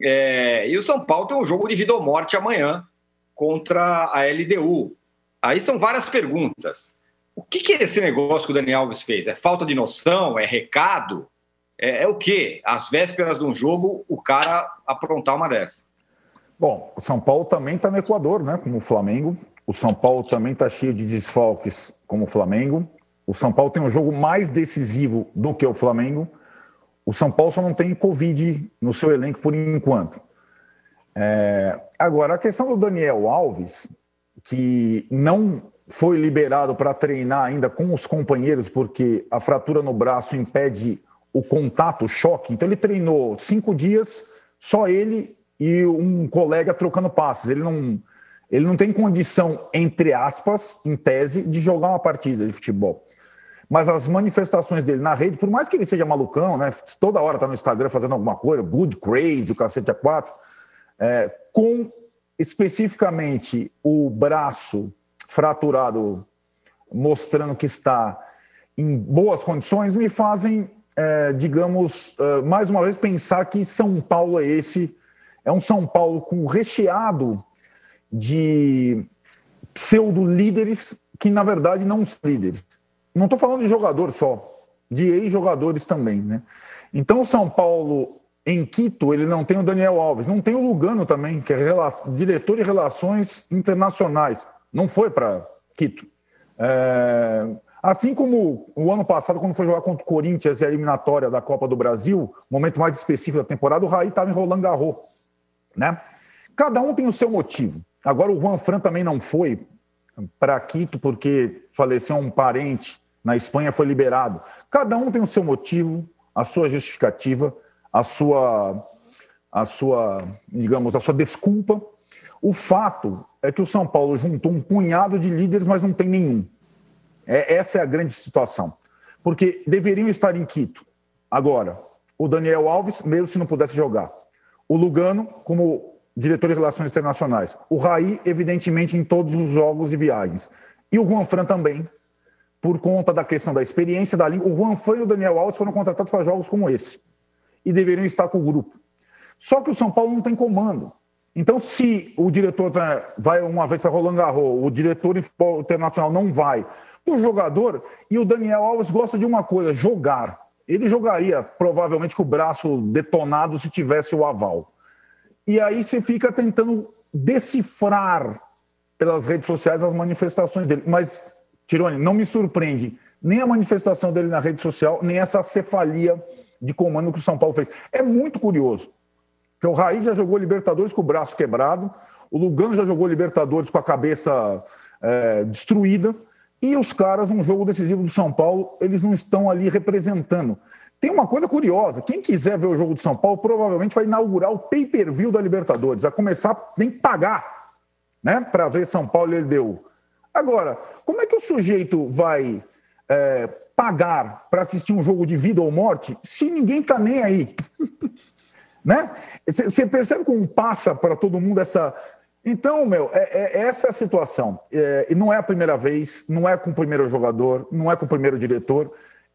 É, e o São Paulo tem um jogo de vida ou morte amanhã contra a LDU. Aí são várias perguntas. O que, que é esse negócio que o Daniel Alves fez? É falta de noção? É recado? É, é o quê? Às vésperas de um jogo, o cara aprontar uma dessa. Bom, o São Paulo também está no Equador, né? Como o Flamengo. O São Paulo também está cheio de desfalques, como o Flamengo. O São Paulo tem um jogo mais decisivo do que o Flamengo. O São Paulo só não tem Covid no seu elenco por enquanto. É... Agora, a questão do Daniel Alves, que não foi liberado para treinar ainda com os companheiros, porque a fratura no braço impede o contato, o choque. Então, ele treinou cinco dias, só ele e um colega trocando passes. Ele não, ele não tem condição, entre aspas, em tese, de jogar uma partida de futebol mas as manifestações dele na rede, por mais que ele seja malucão, né? Toda hora tá no Instagram fazendo alguma coisa, good crazy, o cacete a quatro, é, com especificamente o braço fraturado, mostrando que está em boas condições, me fazem, é, digamos, é, mais uma vez pensar que São Paulo é esse, é um São Paulo com recheado de pseudo líderes que na verdade não são líderes não estou falando de jogador só, de ex-jogadores também, né? Então o São Paulo em Quito ele não tem o Daniel Alves, não tem o Lugano também, que é diretor de relações internacionais, não foi para Quito. É... Assim como o ano passado, quando foi jogar contra o Corinthians e a eliminatória da Copa do Brasil, momento mais específico da temporada, o Raí estava em Roland Garros, né? Cada um tem o seu motivo. Agora o Juan Fran também não foi para Quito porque faleceu um parente na Espanha, foi liberado. Cada um tem o seu motivo, a sua justificativa, a sua, a sua, digamos, a sua desculpa. O fato é que o São Paulo juntou um punhado de líderes, mas não tem nenhum. É, essa é a grande situação. Porque deveriam estar em Quito. Agora, o Daniel Alves, mesmo se não pudesse jogar. O Lugano, como diretor de Relações Internacionais. O Raí, evidentemente, em todos os jogos e viagens. E o Juan Fran também, por conta da questão da experiência da língua. O Juan Fran e o Daniel Alves foram contratados para jogos como esse. E deveriam estar com o grupo. Só que o São Paulo não tem comando. Então, se o diretor tá, vai uma vez para Roland Garros, o diretor internacional não vai, o jogador, e o Daniel Alves gosta de uma coisa, jogar. Ele jogaria provavelmente com o braço detonado se tivesse o aval. E aí você fica tentando decifrar pelas redes sociais as manifestações dele. Mas, Tirone, não me surpreende nem a manifestação dele na rede social, nem essa cefalia de comando que o São Paulo fez. É muito curioso, que o Raí já jogou Libertadores com o braço quebrado, o Lugano já jogou Libertadores com a cabeça é, destruída, e os caras, num jogo decisivo do São Paulo, eles não estão ali representando. Tem uma coisa curiosa: quem quiser ver o jogo de São Paulo provavelmente vai inaugurar o pay-per-view da Libertadores. Vai começar, que pagar, né, para ver São Paulo e ele deu. Agora, como é que o sujeito vai é, pagar para assistir um jogo de vida ou morte se ninguém está nem aí? *laughs* né? Você percebe como passa para todo mundo essa. Então, meu, é, é essa é a situação. É, e não é a primeira vez, não é com o primeiro jogador, não é com o primeiro diretor.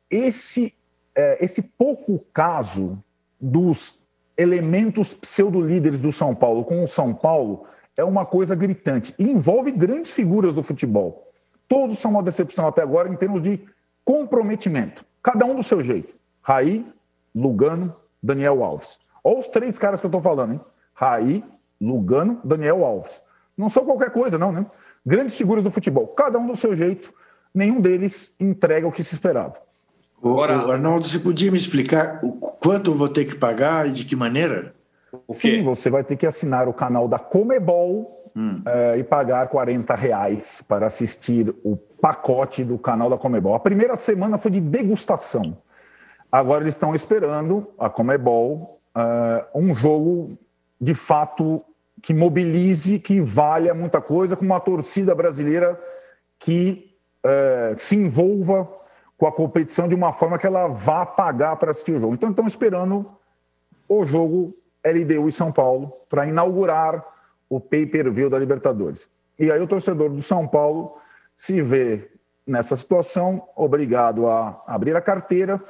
Esse é, esse pouco caso dos elementos pseudo-líderes do São Paulo com o São Paulo é uma coisa gritante. E envolve grandes figuras do futebol. Todos são uma decepção até agora em termos de comprometimento. Cada um do seu jeito. Raí, Lugano, Daniel Alves. Olha os três caras que eu estou falando, hein? Raí, Lugano, Daniel Alves. Não são qualquer coisa, não, né? Grandes figuras do futebol. Cada um do seu jeito. Nenhum deles entrega o que se esperava. Agora, o Arnaldo, você podia me explicar o quanto eu vou ter que pagar e de que maneira? Sim, você vai ter que assinar o canal da Comebol hum. é, e pagar 40 reais para assistir o pacote do canal da Comebol. A primeira semana foi de degustação. Agora eles estão esperando a Comebol é, um jogo de fato que mobilize, que valha muita coisa, com uma torcida brasileira que é, se envolva com a competição de uma forma que ela vá pagar para assistir o jogo. Então, estão esperando o jogo LDU e São Paulo para inaugurar o pay-per-view da Libertadores. E aí o torcedor do São Paulo se vê nessa situação, obrigado a abrir a carteira.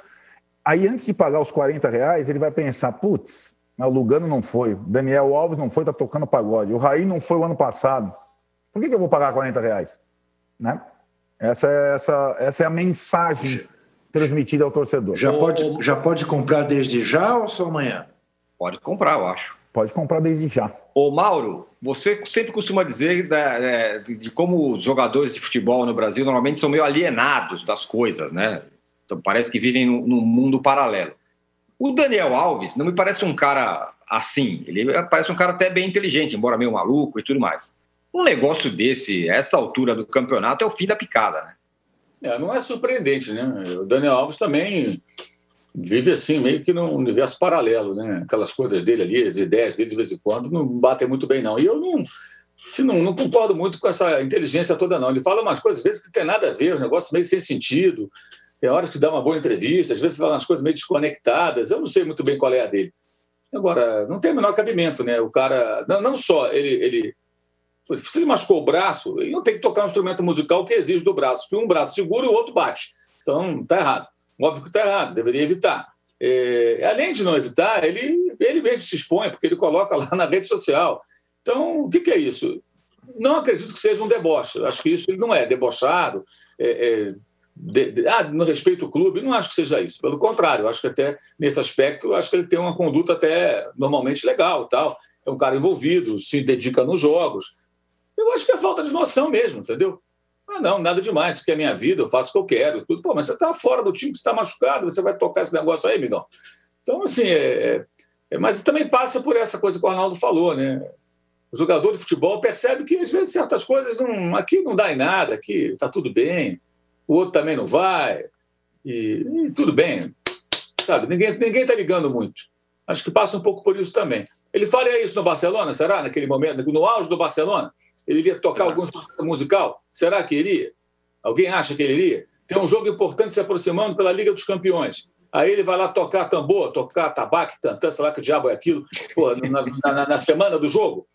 Aí, antes de pagar os 40 reais, ele vai pensar: putz, o Lugano não foi, Daniel Alves não foi, está tocando pagode, o Raí não foi o ano passado. Por que, que eu vou pagar 40 reais? Né? Essa é, essa, essa é a mensagem transmitida ao torcedor. Já pode, já pode comprar desde já ou só amanhã? Pode comprar, eu acho. Pode comprar desde já. Ô, Mauro, você sempre costuma dizer da, é, de, de, como os jogadores de futebol no Brasil normalmente são meio alienados das coisas, né? Então, parece que vivem num, num mundo paralelo. O Daniel Alves não me parece um cara assim. Ele parece um cara até bem inteligente, embora meio maluco e tudo mais. Um negócio desse, essa altura do campeonato, é o fim da picada, né? É, não é surpreendente, né? O Daniel Alves também vive assim, meio que num universo paralelo, né? Aquelas coisas dele ali, as ideias dele de vez em quando, não batem muito bem, não. E eu não, se não, não concordo muito com essa inteligência toda, não. Ele fala umas coisas, às vezes, que tem nada a ver, um negócio meio sem sentido. Tem horas que dá uma boa entrevista, às vezes fala umas coisas meio desconectadas. Eu não sei muito bem qual é a dele. Agora, não tem o menor cabimento, né? O cara, não, não só ele, ele se ele machucou o braço, ele não tem que tocar um instrumento musical que exige do braço, que um braço segura e o outro bate. Então, está errado. Óbvio que está errado, deveria evitar. É, além de não evitar, ele, ele mesmo se expõe, porque ele coloca lá na rede social. Então, o que, que é isso? Não acredito que seja um deboche. Acho que isso ele não é debochado. É, é, de, de, ah, não respeita o clube, não acho que seja isso. Pelo contrário, acho que até nesse aspecto, acho que ele tem uma conduta até normalmente legal, tal. É um cara envolvido, se dedica nos jogos. Eu acho que é falta de noção mesmo, entendeu? Ah, não, nada demais, que é minha vida, eu faço o que eu quero. Tudo. Pô, mas você está fora do time, você está machucado, você vai tocar esse negócio aí, amigão. Então, assim, é, é, é, mas também passa por essa coisa que o Arnaldo falou, né? O jogador de futebol percebe que às vezes certas coisas não, aqui não dá em nada, aqui está tudo bem, o outro também não vai, e, e tudo bem, sabe? Ninguém está ligando muito. Acho que passa um pouco por isso também. Ele faria isso no Barcelona, será? Naquele momento, no auge do Barcelona? Ele iria tocar algum musical? Será que iria? Alguém acha que ele iria? Tem um jogo importante se aproximando pela Liga dos Campeões. Aí ele vai lá tocar tambor, tocar tabaco, tantã, sei lá que diabo é aquilo, pô, na, na, na, semana do jogo.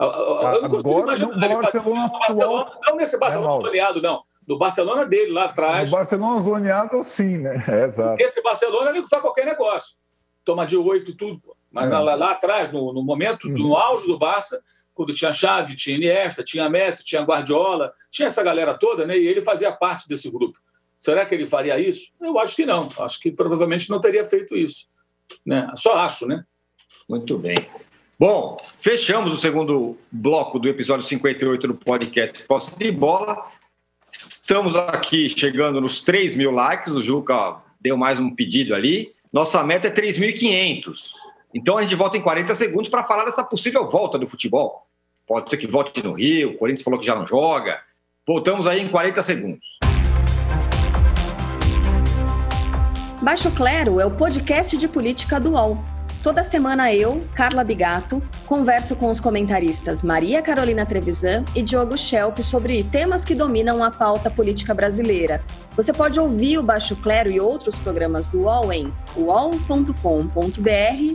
Eu não consigo imaginar ele Barcelona, no Barcelona, não nesse Barcelona é zoneado, não. No Barcelona dele, lá atrás. No Barcelona zoneado, sim, né? *laughs* É, exato. Esse Barcelona ele faz qualquer negócio. Toma de oito e tudo. Mas é. lá, lá, atrás, no, no momento, uhum. no auge do Barça, quando tinha Xavi, tinha Iniesta, tinha Messi, tinha Guardiola, tinha essa galera toda, né? E ele fazia parte desse grupo. Será que ele faria isso? Eu acho que não. Acho que provavelmente não teria feito isso. Né? Só acho, né? Muito bem. Bom, fechamos o segundo bloco do episódio 58 do podcast Posse de Bola. Estamos aqui chegando nos 3 mil likes. O Juca deu mais um pedido ali. Nossa meta é 3.500. Então a gente volta em 40 segundos para falar dessa possível volta do futebol. Pode ser que volte no Rio, o Corinthians falou que já não joga. Voltamos aí em 40 segundos. Baixo Clero é o podcast de política do UOL. Toda semana eu, Carla Bigato, converso com os comentaristas Maria Carolina Trevisan e Diogo Schelp sobre temas que dominam a pauta política brasileira. Você pode ouvir o Baixo Clero e outros programas do UOL em uol.com.br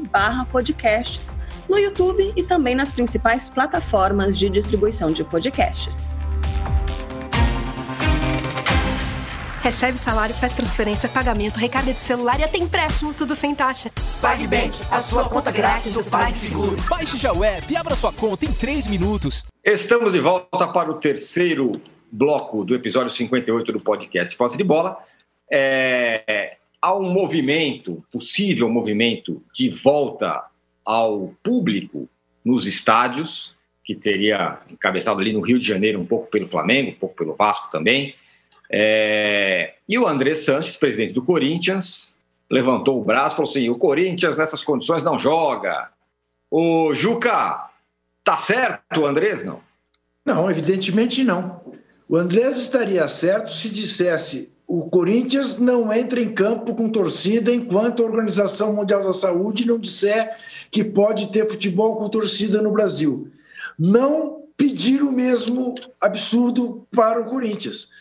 barra podcasts no YouTube e também nas principais plataformas de distribuição de podcasts. Recebe salário, faz transferência, pagamento, recarga de celular e até empréstimo, tudo sem taxa. PagBank, a sua conta grátis do PagSeguro. Baixe já o app e abra sua conta em 3 minutos. Estamos de volta para o terceiro bloco do episódio 58 do podcast Posse de Bola. É, há um movimento, possível movimento de volta ao público nos estádios, que teria encabeçado ali no Rio de Janeiro, um pouco pelo Flamengo, um pouco pelo Vasco também. É... E o André Sanches, presidente do Corinthians, levantou o braço e falou assim: o Corinthians nessas condições não joga. O Juca, tá certo o Andrés, não? Não, evidentemente não. O Andrés estaria certo se dissesse o Corinthians não entra em campo com torcida enquanto a Organização Mundial da Saúde não disser que pode ter futebol com torcida no Brasil. Não pedir o mesmo absurdo para o Corinthians.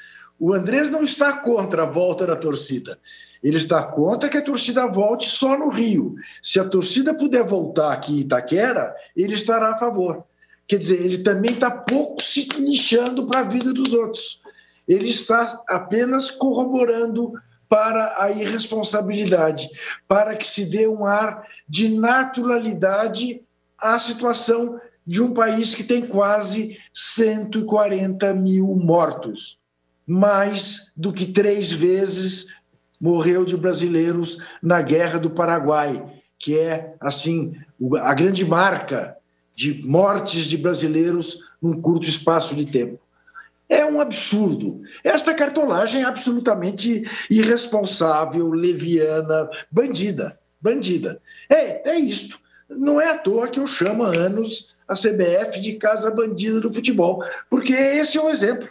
O Andrés não está contra a volta da torcida. Ele está contra que a torcida volte só no Rio. Se a torcida puder voltar aqui em Itaquera, ele estará a favor. Quer dizer, ele também está pouco se nichando para a vida dos outros. Ele está apenas corroborando para a irresponsabilidade, para que se dê um ar de naturalidade à situação de um país que tem quase 140 mil mortos. Mais do que três vezes morreu de brasileiros na Guerra do Paraguai, que é, assim, a grande marca de mortes de brasileiros num curto espaço de tempo. É um absurdo. Esta cartolagem é absolutamente irresponsável, leviana, bandida. Bandida. É, é isto. Não é à toa que eu chamo há anos a CBF de casa bandida do futebol, porque esse é o exemplo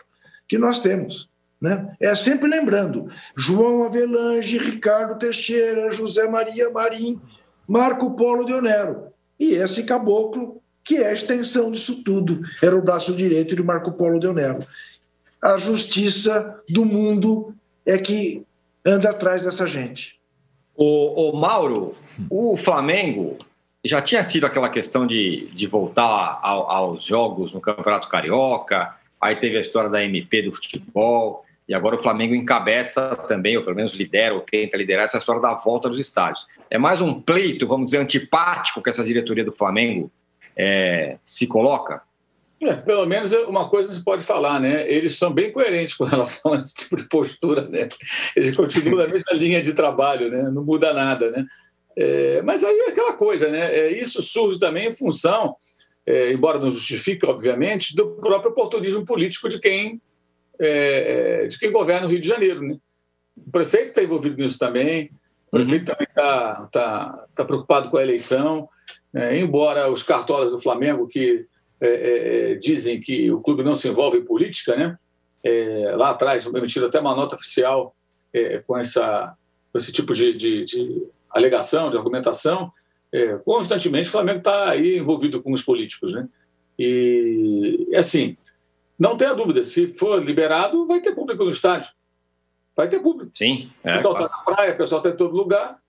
que nós temos. Né? É sempre lembrando: João Avelange, Ricardo Teixeira, José Maria Marim, Marco Polo de Onero. E esse caboclo, que é a extensão disso tudo, era o braço direito de Marco Polo de Onero a justiça do mundo é que anda atrás dessa gente. O, o Mauro, o Flamengo já tinha tido aquela questão de, de voltar ao, aos jogos no Campeonato Carioca, aí teve a história da MP do futebol, e agora o Flamengo encabeça também, ou pelo menos lidera, ou tenta liderar essa história da volta dos estádios. É mais um pleito, vamos dizer, antipático que essa diretoria do Flamengo é, se coloca? É, pelo menos uma coisa se pode falar, né? Eles são bem coerentes com *laughs* relação a esse tipo de postura, né? Eles continuam na mesma linha de trabalho, né? Não muda nada, né? É, mas aí é aquela coisa, né? É, isso surge também em função, é, embora não justifique, obviamente, do próprio oportunismo político de quem, é, é, de quem governa o Rio de Janeiro, né? O prefeito está envolvido nisso também, o prefeito uhum. também está tá, tá preocupado com a eleição, né? embora os cartolas do Flamengo, que é, é, é, dizem que o clube não se envolve em política, né? É, lá atrás emitiram até uma nota oficial é, com, essa, com esse tipo de, de, de alegação, de argumentação. É, constantemente o Flamengo está aí envolvido com os políticos, né? E assim, não tenha dúvida, se for liberado, vai ter público no estádio. Vai ter público. Sim. O pessoal está claro. na praia, o pessoal está em todo lugar.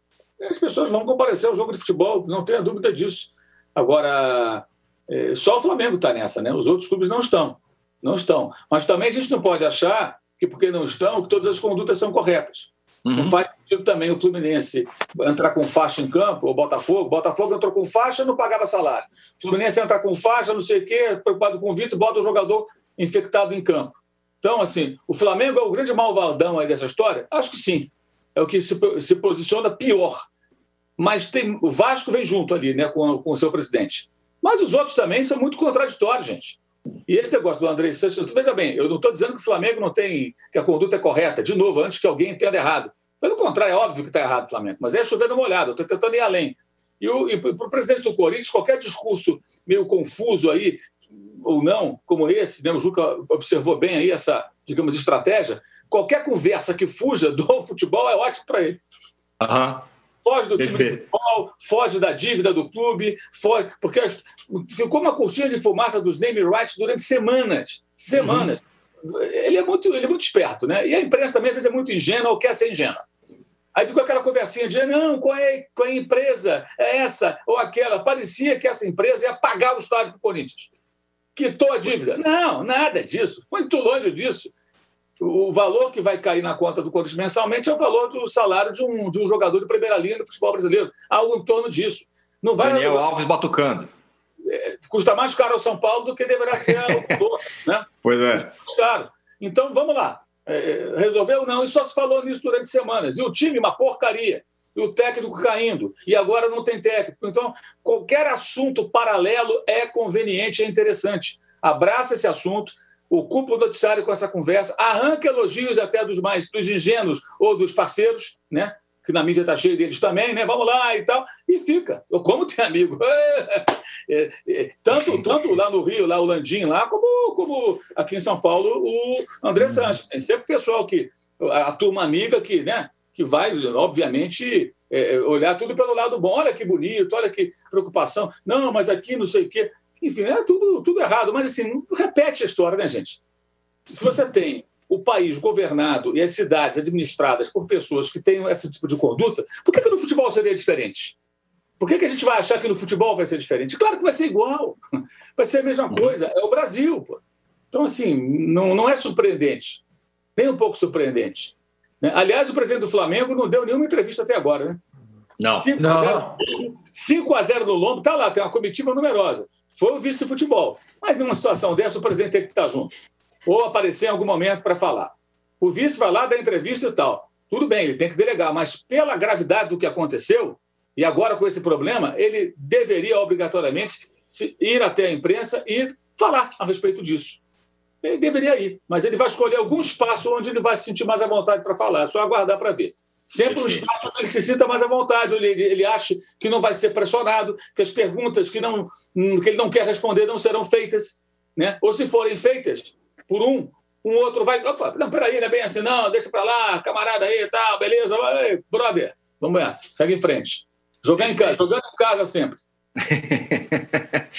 as pessoas vão comparecer ao jogo de futebol, não tenha dúvida disso. Agora, é, só o Flamengo está nessa, né? Os outros clubes não estão. Não estão. Mas também a gente não pode achar que, porque não estão, que todas as condutas são corretas. Uhum. Não faz sentido também o Fluminense entrar com faixa em campo, ou Botafogo. Botafogo entrou com faixa e não pagava salário. O Fluminense entrar com faixa, não sei o quê, preocupado com o Vitor, bota o jogador infectado em campo. Então, assim, o Flamengo é o grande malvadão aí dessa história? Acho que sim. É o que se, se posiciona pior. Mas tem, o Vasco vem junto ali, né, com, com o seu presidente. Mas os outros também são muito contraditórios, gente. E esse negócio do André Santos, veja bem, eu não estou dizendo que o Flamengo não tem, que a conduta é correta, de novo, antes que alguém entenda errado. Pelo contrário, é óbvio que está errado o Flamengo, mas é chovendo molhado, eu estou tentando ir além. E, e para o presidente do Corinthians, qualquer discurso meio confuso aí, ou não, como esse, né, o Juca observou bem aí essa, digamos, estratégia, qualquer conversa que fuja do *laughs* futebol é ótimo para ele. Uhum foge do time de futebol, foge da dívida do clube, foge, porque ficou uma cortina de fumaça dos name rights durante semanas, semanas. Uhum. Ele é muito, ele é muito esperto, né? E a imprensa também às vezes é muito ingênua ou quer ser ingênua. Aí ficou aquela conversinha de não, qual é, qual é a empresa? É essa ou aquela? Parecia que essa empresa ia pagar o estádio para o Corinthians. Quitou a dívida. Não, nada disso. Muito longe disso o valor que vai cair na conta do Corinthians mensalmente é o valor do salário de um, de um jogador de primeira linha do futebol brasileiro. Algo em torno disso. Não vai Daniel Alves batucando. É, custa mais caro ao São Paulo do que deverá ser o valor, *laughs* né? Pois é. Caro. Então, vamos lá. É, resolveu? Não. E só se falou nisso durante semanas. E o time, uma porcaria. E o técnico caindo. E agora não tem técnico. Então, qualquer assunto paralelo é conveniente, é interessante. Abraça esse assunto ocupa o noticiário com essa conversa, arranca elogios até dos mais dos ingênuos ou dos parceiros, né? que na mídia está cheio deles também, né? Vamos lá e tal, e fica. Como tem amigo. *laughs* É, é, tanto, tanto lá no Rio, lá o Landim, lá, como, como aqui em São Paulo, o André Sanches. Tem sempre pessoal que. A, a turma amiga que, né? Que vai, obviamente, é, olhar tudo pelo lado bom. Olha que bonito, olha que preocupação. Não, mas aqui não sei o quê. Enfim, é tudo, tudo errado. Mas, assim, repete a história, né, gente? Se você tem o país governado e as cidades administradas por pessoas que têm esse tipo de conduta, por que, que no futebol seria diferente? Por que, que a gente vai achar que no futebol vai ser diferente? Claro que vai ser igual. *laughs* Vai ser a mesma coisa. É o Brasil. Pô. Então, assim, não, não é surpreendente. Nem um pouco surpreendente. Né? Aliás, o presidente do Flamengo não deu nenhuma entrevista até agora, né? Não. 5 a 0, 5 a 0 no Lombo, está lá, tem uma comitiva numerosa. Foi o vice-futebol. Mas numa situação dessa, o presidente tem que estar junto. Ou aparecer em algum momento para falar. O vice vai lá dar entrevista e tal. Tudo bem, ele tem que delegar, mas pela gravidade do que aconteceu, e agora com esse problema, ele deveria obrigatoriamente ir até a imprensa e falar a respeito disso. Ele deveria ir, mas ele vai escolher algum espaço onde ele vai se sentir mais à vontade para falar. É só aguardar para ver. Sempre um espaço onde ele se sinta mais à vontade, onde ele, ele acha que não vai ser pressionado, que as perguntas que, não, que ele não quer responder não serão feitas. Né? Ou se forem feitas por um, um outro vai. Opa, não, peraí, não é bem assim, não, deixa para lá, camarada aí e tal, beleza, vai, brother, vamos essa, segue em frente. Jogar em casa, jogando em casa sempre. *laughs*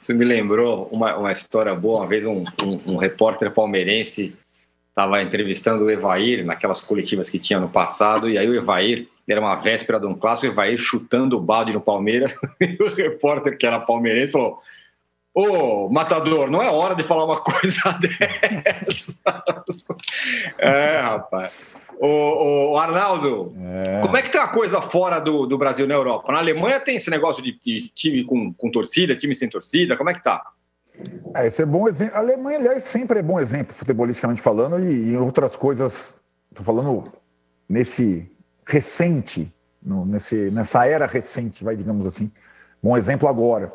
Isso me lembrou uma, uma história boa. Uma vez um, um, um repórter palmeirense estava entrevistando o Evair naquelas coletivas que tinha no passado, e aí o Evair, era uma véspera de um clássico, o Evair chutando o balde no Palmeiras, *laughs* e o repórter que era palmeirense falou: Ô, matador, não é hora de falar uma coisa *laughs* dessa. é, rapaz. Ô, ô Arnaldo, é. como é que tá a coisa fora do, do Brasil na Europa? Na Alemanha tem esse negócio de, de time com, com torcida, time sem torcida, como é que tá? É, esse é bom exemplo. A Alemanha, aliás, sempre é bom exemplo, futebolisticamente falando, e em outras coisas, estou falando nesse recente, no, nesse, nessa era recente, vai, digamos assim. Bom exemplo agora.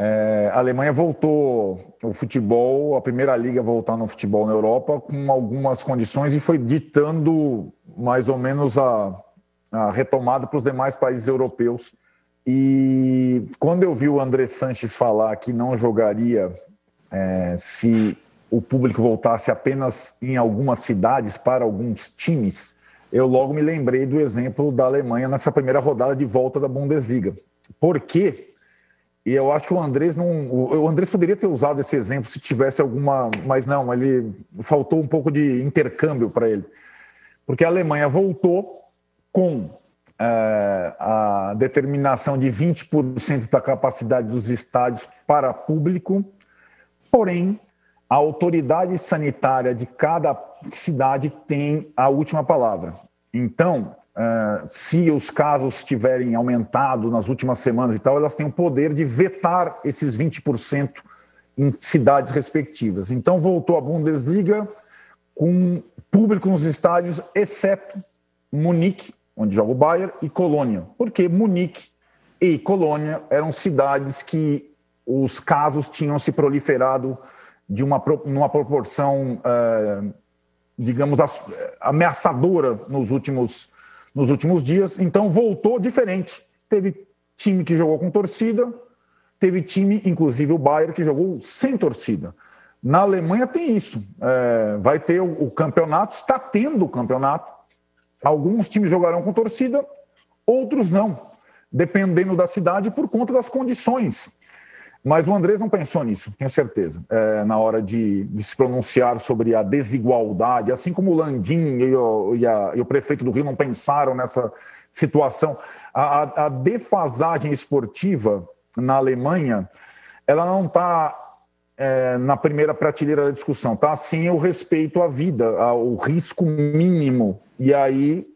É, a Alemanha voltou o futebol, a primeira liga voltar no futebol na Europa com algumas condições e foi ditando mais ou menos a, a retomada para os demais países europeus. E quando eu vi o André Sanches falar que não jogaria é, se o público voltasse apenas em algumas cidades para alguns times, eu logo me lembrei do exemplo da Alemanha nessa primeira rodada de volta da Bundesliga. Por quê? E eu acho que o Andrés não. O Andrés poderia ter usado esse exemplo se tivesse alguma. Mas não, ele faltou um pouco de intercâmbio para ele. Porque a Alemanha voltou com é, a determinação de 20% da capacidade dos estádios para público, porém, a autoridade sanitária de cada cidade tem a última palavra. Então, Uh, se os casos tiverem aumentado nas últimas semanas e tal, elas têm o poder de vetar esses 20% em cidades respectivas. Então, voltou a Bundesliga com público nos estádios, exceto Munique, onde joga o Bayern, e Colônia, porque Munique e Colônia eram cidades que os casos tinham se proliferado de uma numa proporção, uh, digamos, ameaçadora nos últimos nos últimos dias, então voltou diferente. Teve time que jogou com torcida, teve time, inclusive o Bayern, que jogou sem torcida. Na Alemanha tem isso. É, vai ter o, o, campeonato, está tendo o campeonato. Alguns times jogarão com torcida, outros não, dependendo da cidade por conta das condições. Mas o Andrés não pensou nisso, tenho certeza, é, na hora de, de, se pronunciar sobre a desigualdade, assim como o Landim e o, e, a, e o prefeito do Rio não pensaram nessa situação. A, a, a defasagem esportiva na Alemanha, ela não está é, na primeira prateleira da discussão, está sim o respeito à vida, ao risco mínimo. E aí,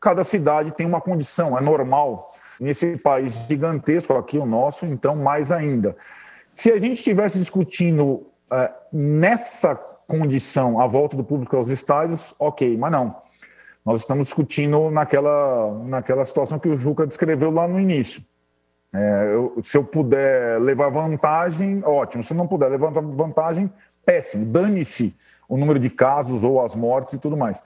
cada cidade tem uma condição, é normal nesse país gigantesco aqui, o nosso, então mais ainda. Se a gente estivesse discutindo é, nessa condição a volta do público aos estádios, ok, mas não. Nós estamos discutindo naquela, naquela situação que o Juca descreveu lá no início. É, eu, se eu puder levar vantagem, ótimo. Se não puder levar vantagem, péssimo. Dane-se o número de casos ou as mortes e tudo mais.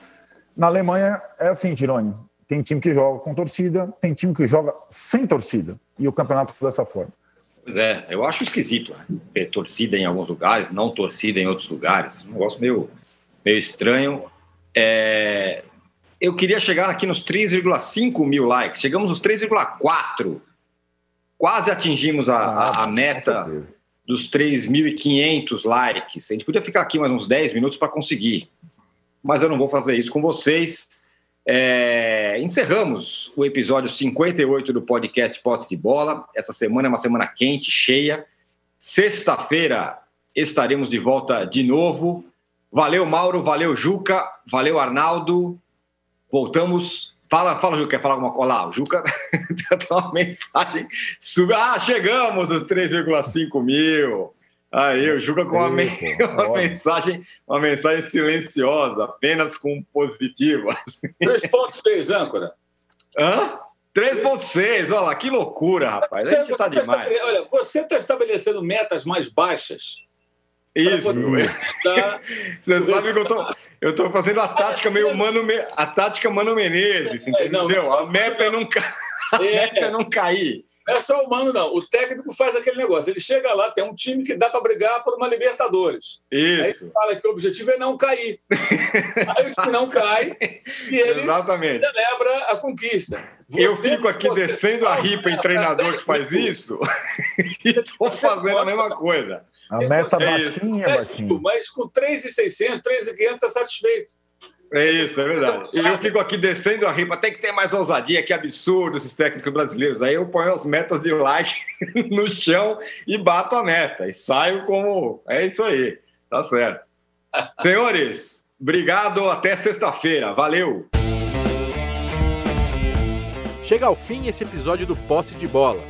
Na Alemanha é assim, Tirone. Tem time que joga com torcida, tem time que joga sem torcida. E o campeonato dessa forma. Pois é, eu acho esquisito né? ter torcida em alguns lugares, não torcida em outros lugares. Um negócio meio, meio estranho. É... Eu queria chegar aqui nos 3,5 mil likes. Chegamos nos 3,4. Quase atingimos a, a, a meta dos 3.500 likes. A gente podia ficar aqui mais uns 10 minutos para conseguir. Mas eu não vou fazer isso com vocês. É, encerramos o episódio 58 do podcast Posse de Bola. Essa semana é uma semana quente, cheia. Sexta-feira estaremos de volta de novo. Valeu, Mauro. Valeu, Juca. Valeu, Arnaldo. Voltamos. Fala, fala, Juca. Quer falar alguma coisa? Olha lá, o Juca *laughs* tem uma mensagem. Ah, chegamos aos 3,5 mil. Aí, o Juca com uma, me... *laughs* uma mensagem, uma mensagem silenciosa, apenas com positivas. *laughs* 3.6, âncora. Hã? 3.6, olha lá, que loucura, rapaz. Você, a gente tá, tá demais. Tá, olha, você está estabelecendo metas mais baixas. Isso. *laughs* Você sabe que eu tô, eu tô fazendo a tática meio mano, a tática Mano Menezes, entendeu? Não, a meta é não, ca... a é. meta é não cair. Não é só o Mano, não. O técnico faz aquele negócio. Ele chega lá, tem um time que dá para brigar por uma Libertadores. Isso. Aí ele fala que o objetivo é não cair. Aí o time não cai e ele Exatamente. celebra a conquista. Você eu fico aqui descendo a ripa em treinador que faz *laughs* isso *laughs* e estou fazendo a mesma coisa. A meta é baixinha, baixinha. Mas com 3,600, 3,500 está satisfeito. É isso, é verdade. E eu fico aqui descendo a ripa, tem que ter mais ousadia, que absurdo esses técnicos brasileiros. Aí eu ponho as metas de like *laughs* no chão e bato a meta. E saio como. É isso aí, tá certo. *laughs* Senhores, obrigado, até sexta-feira. Valeu! Chega ao fim esse episódio do Posse de Bola.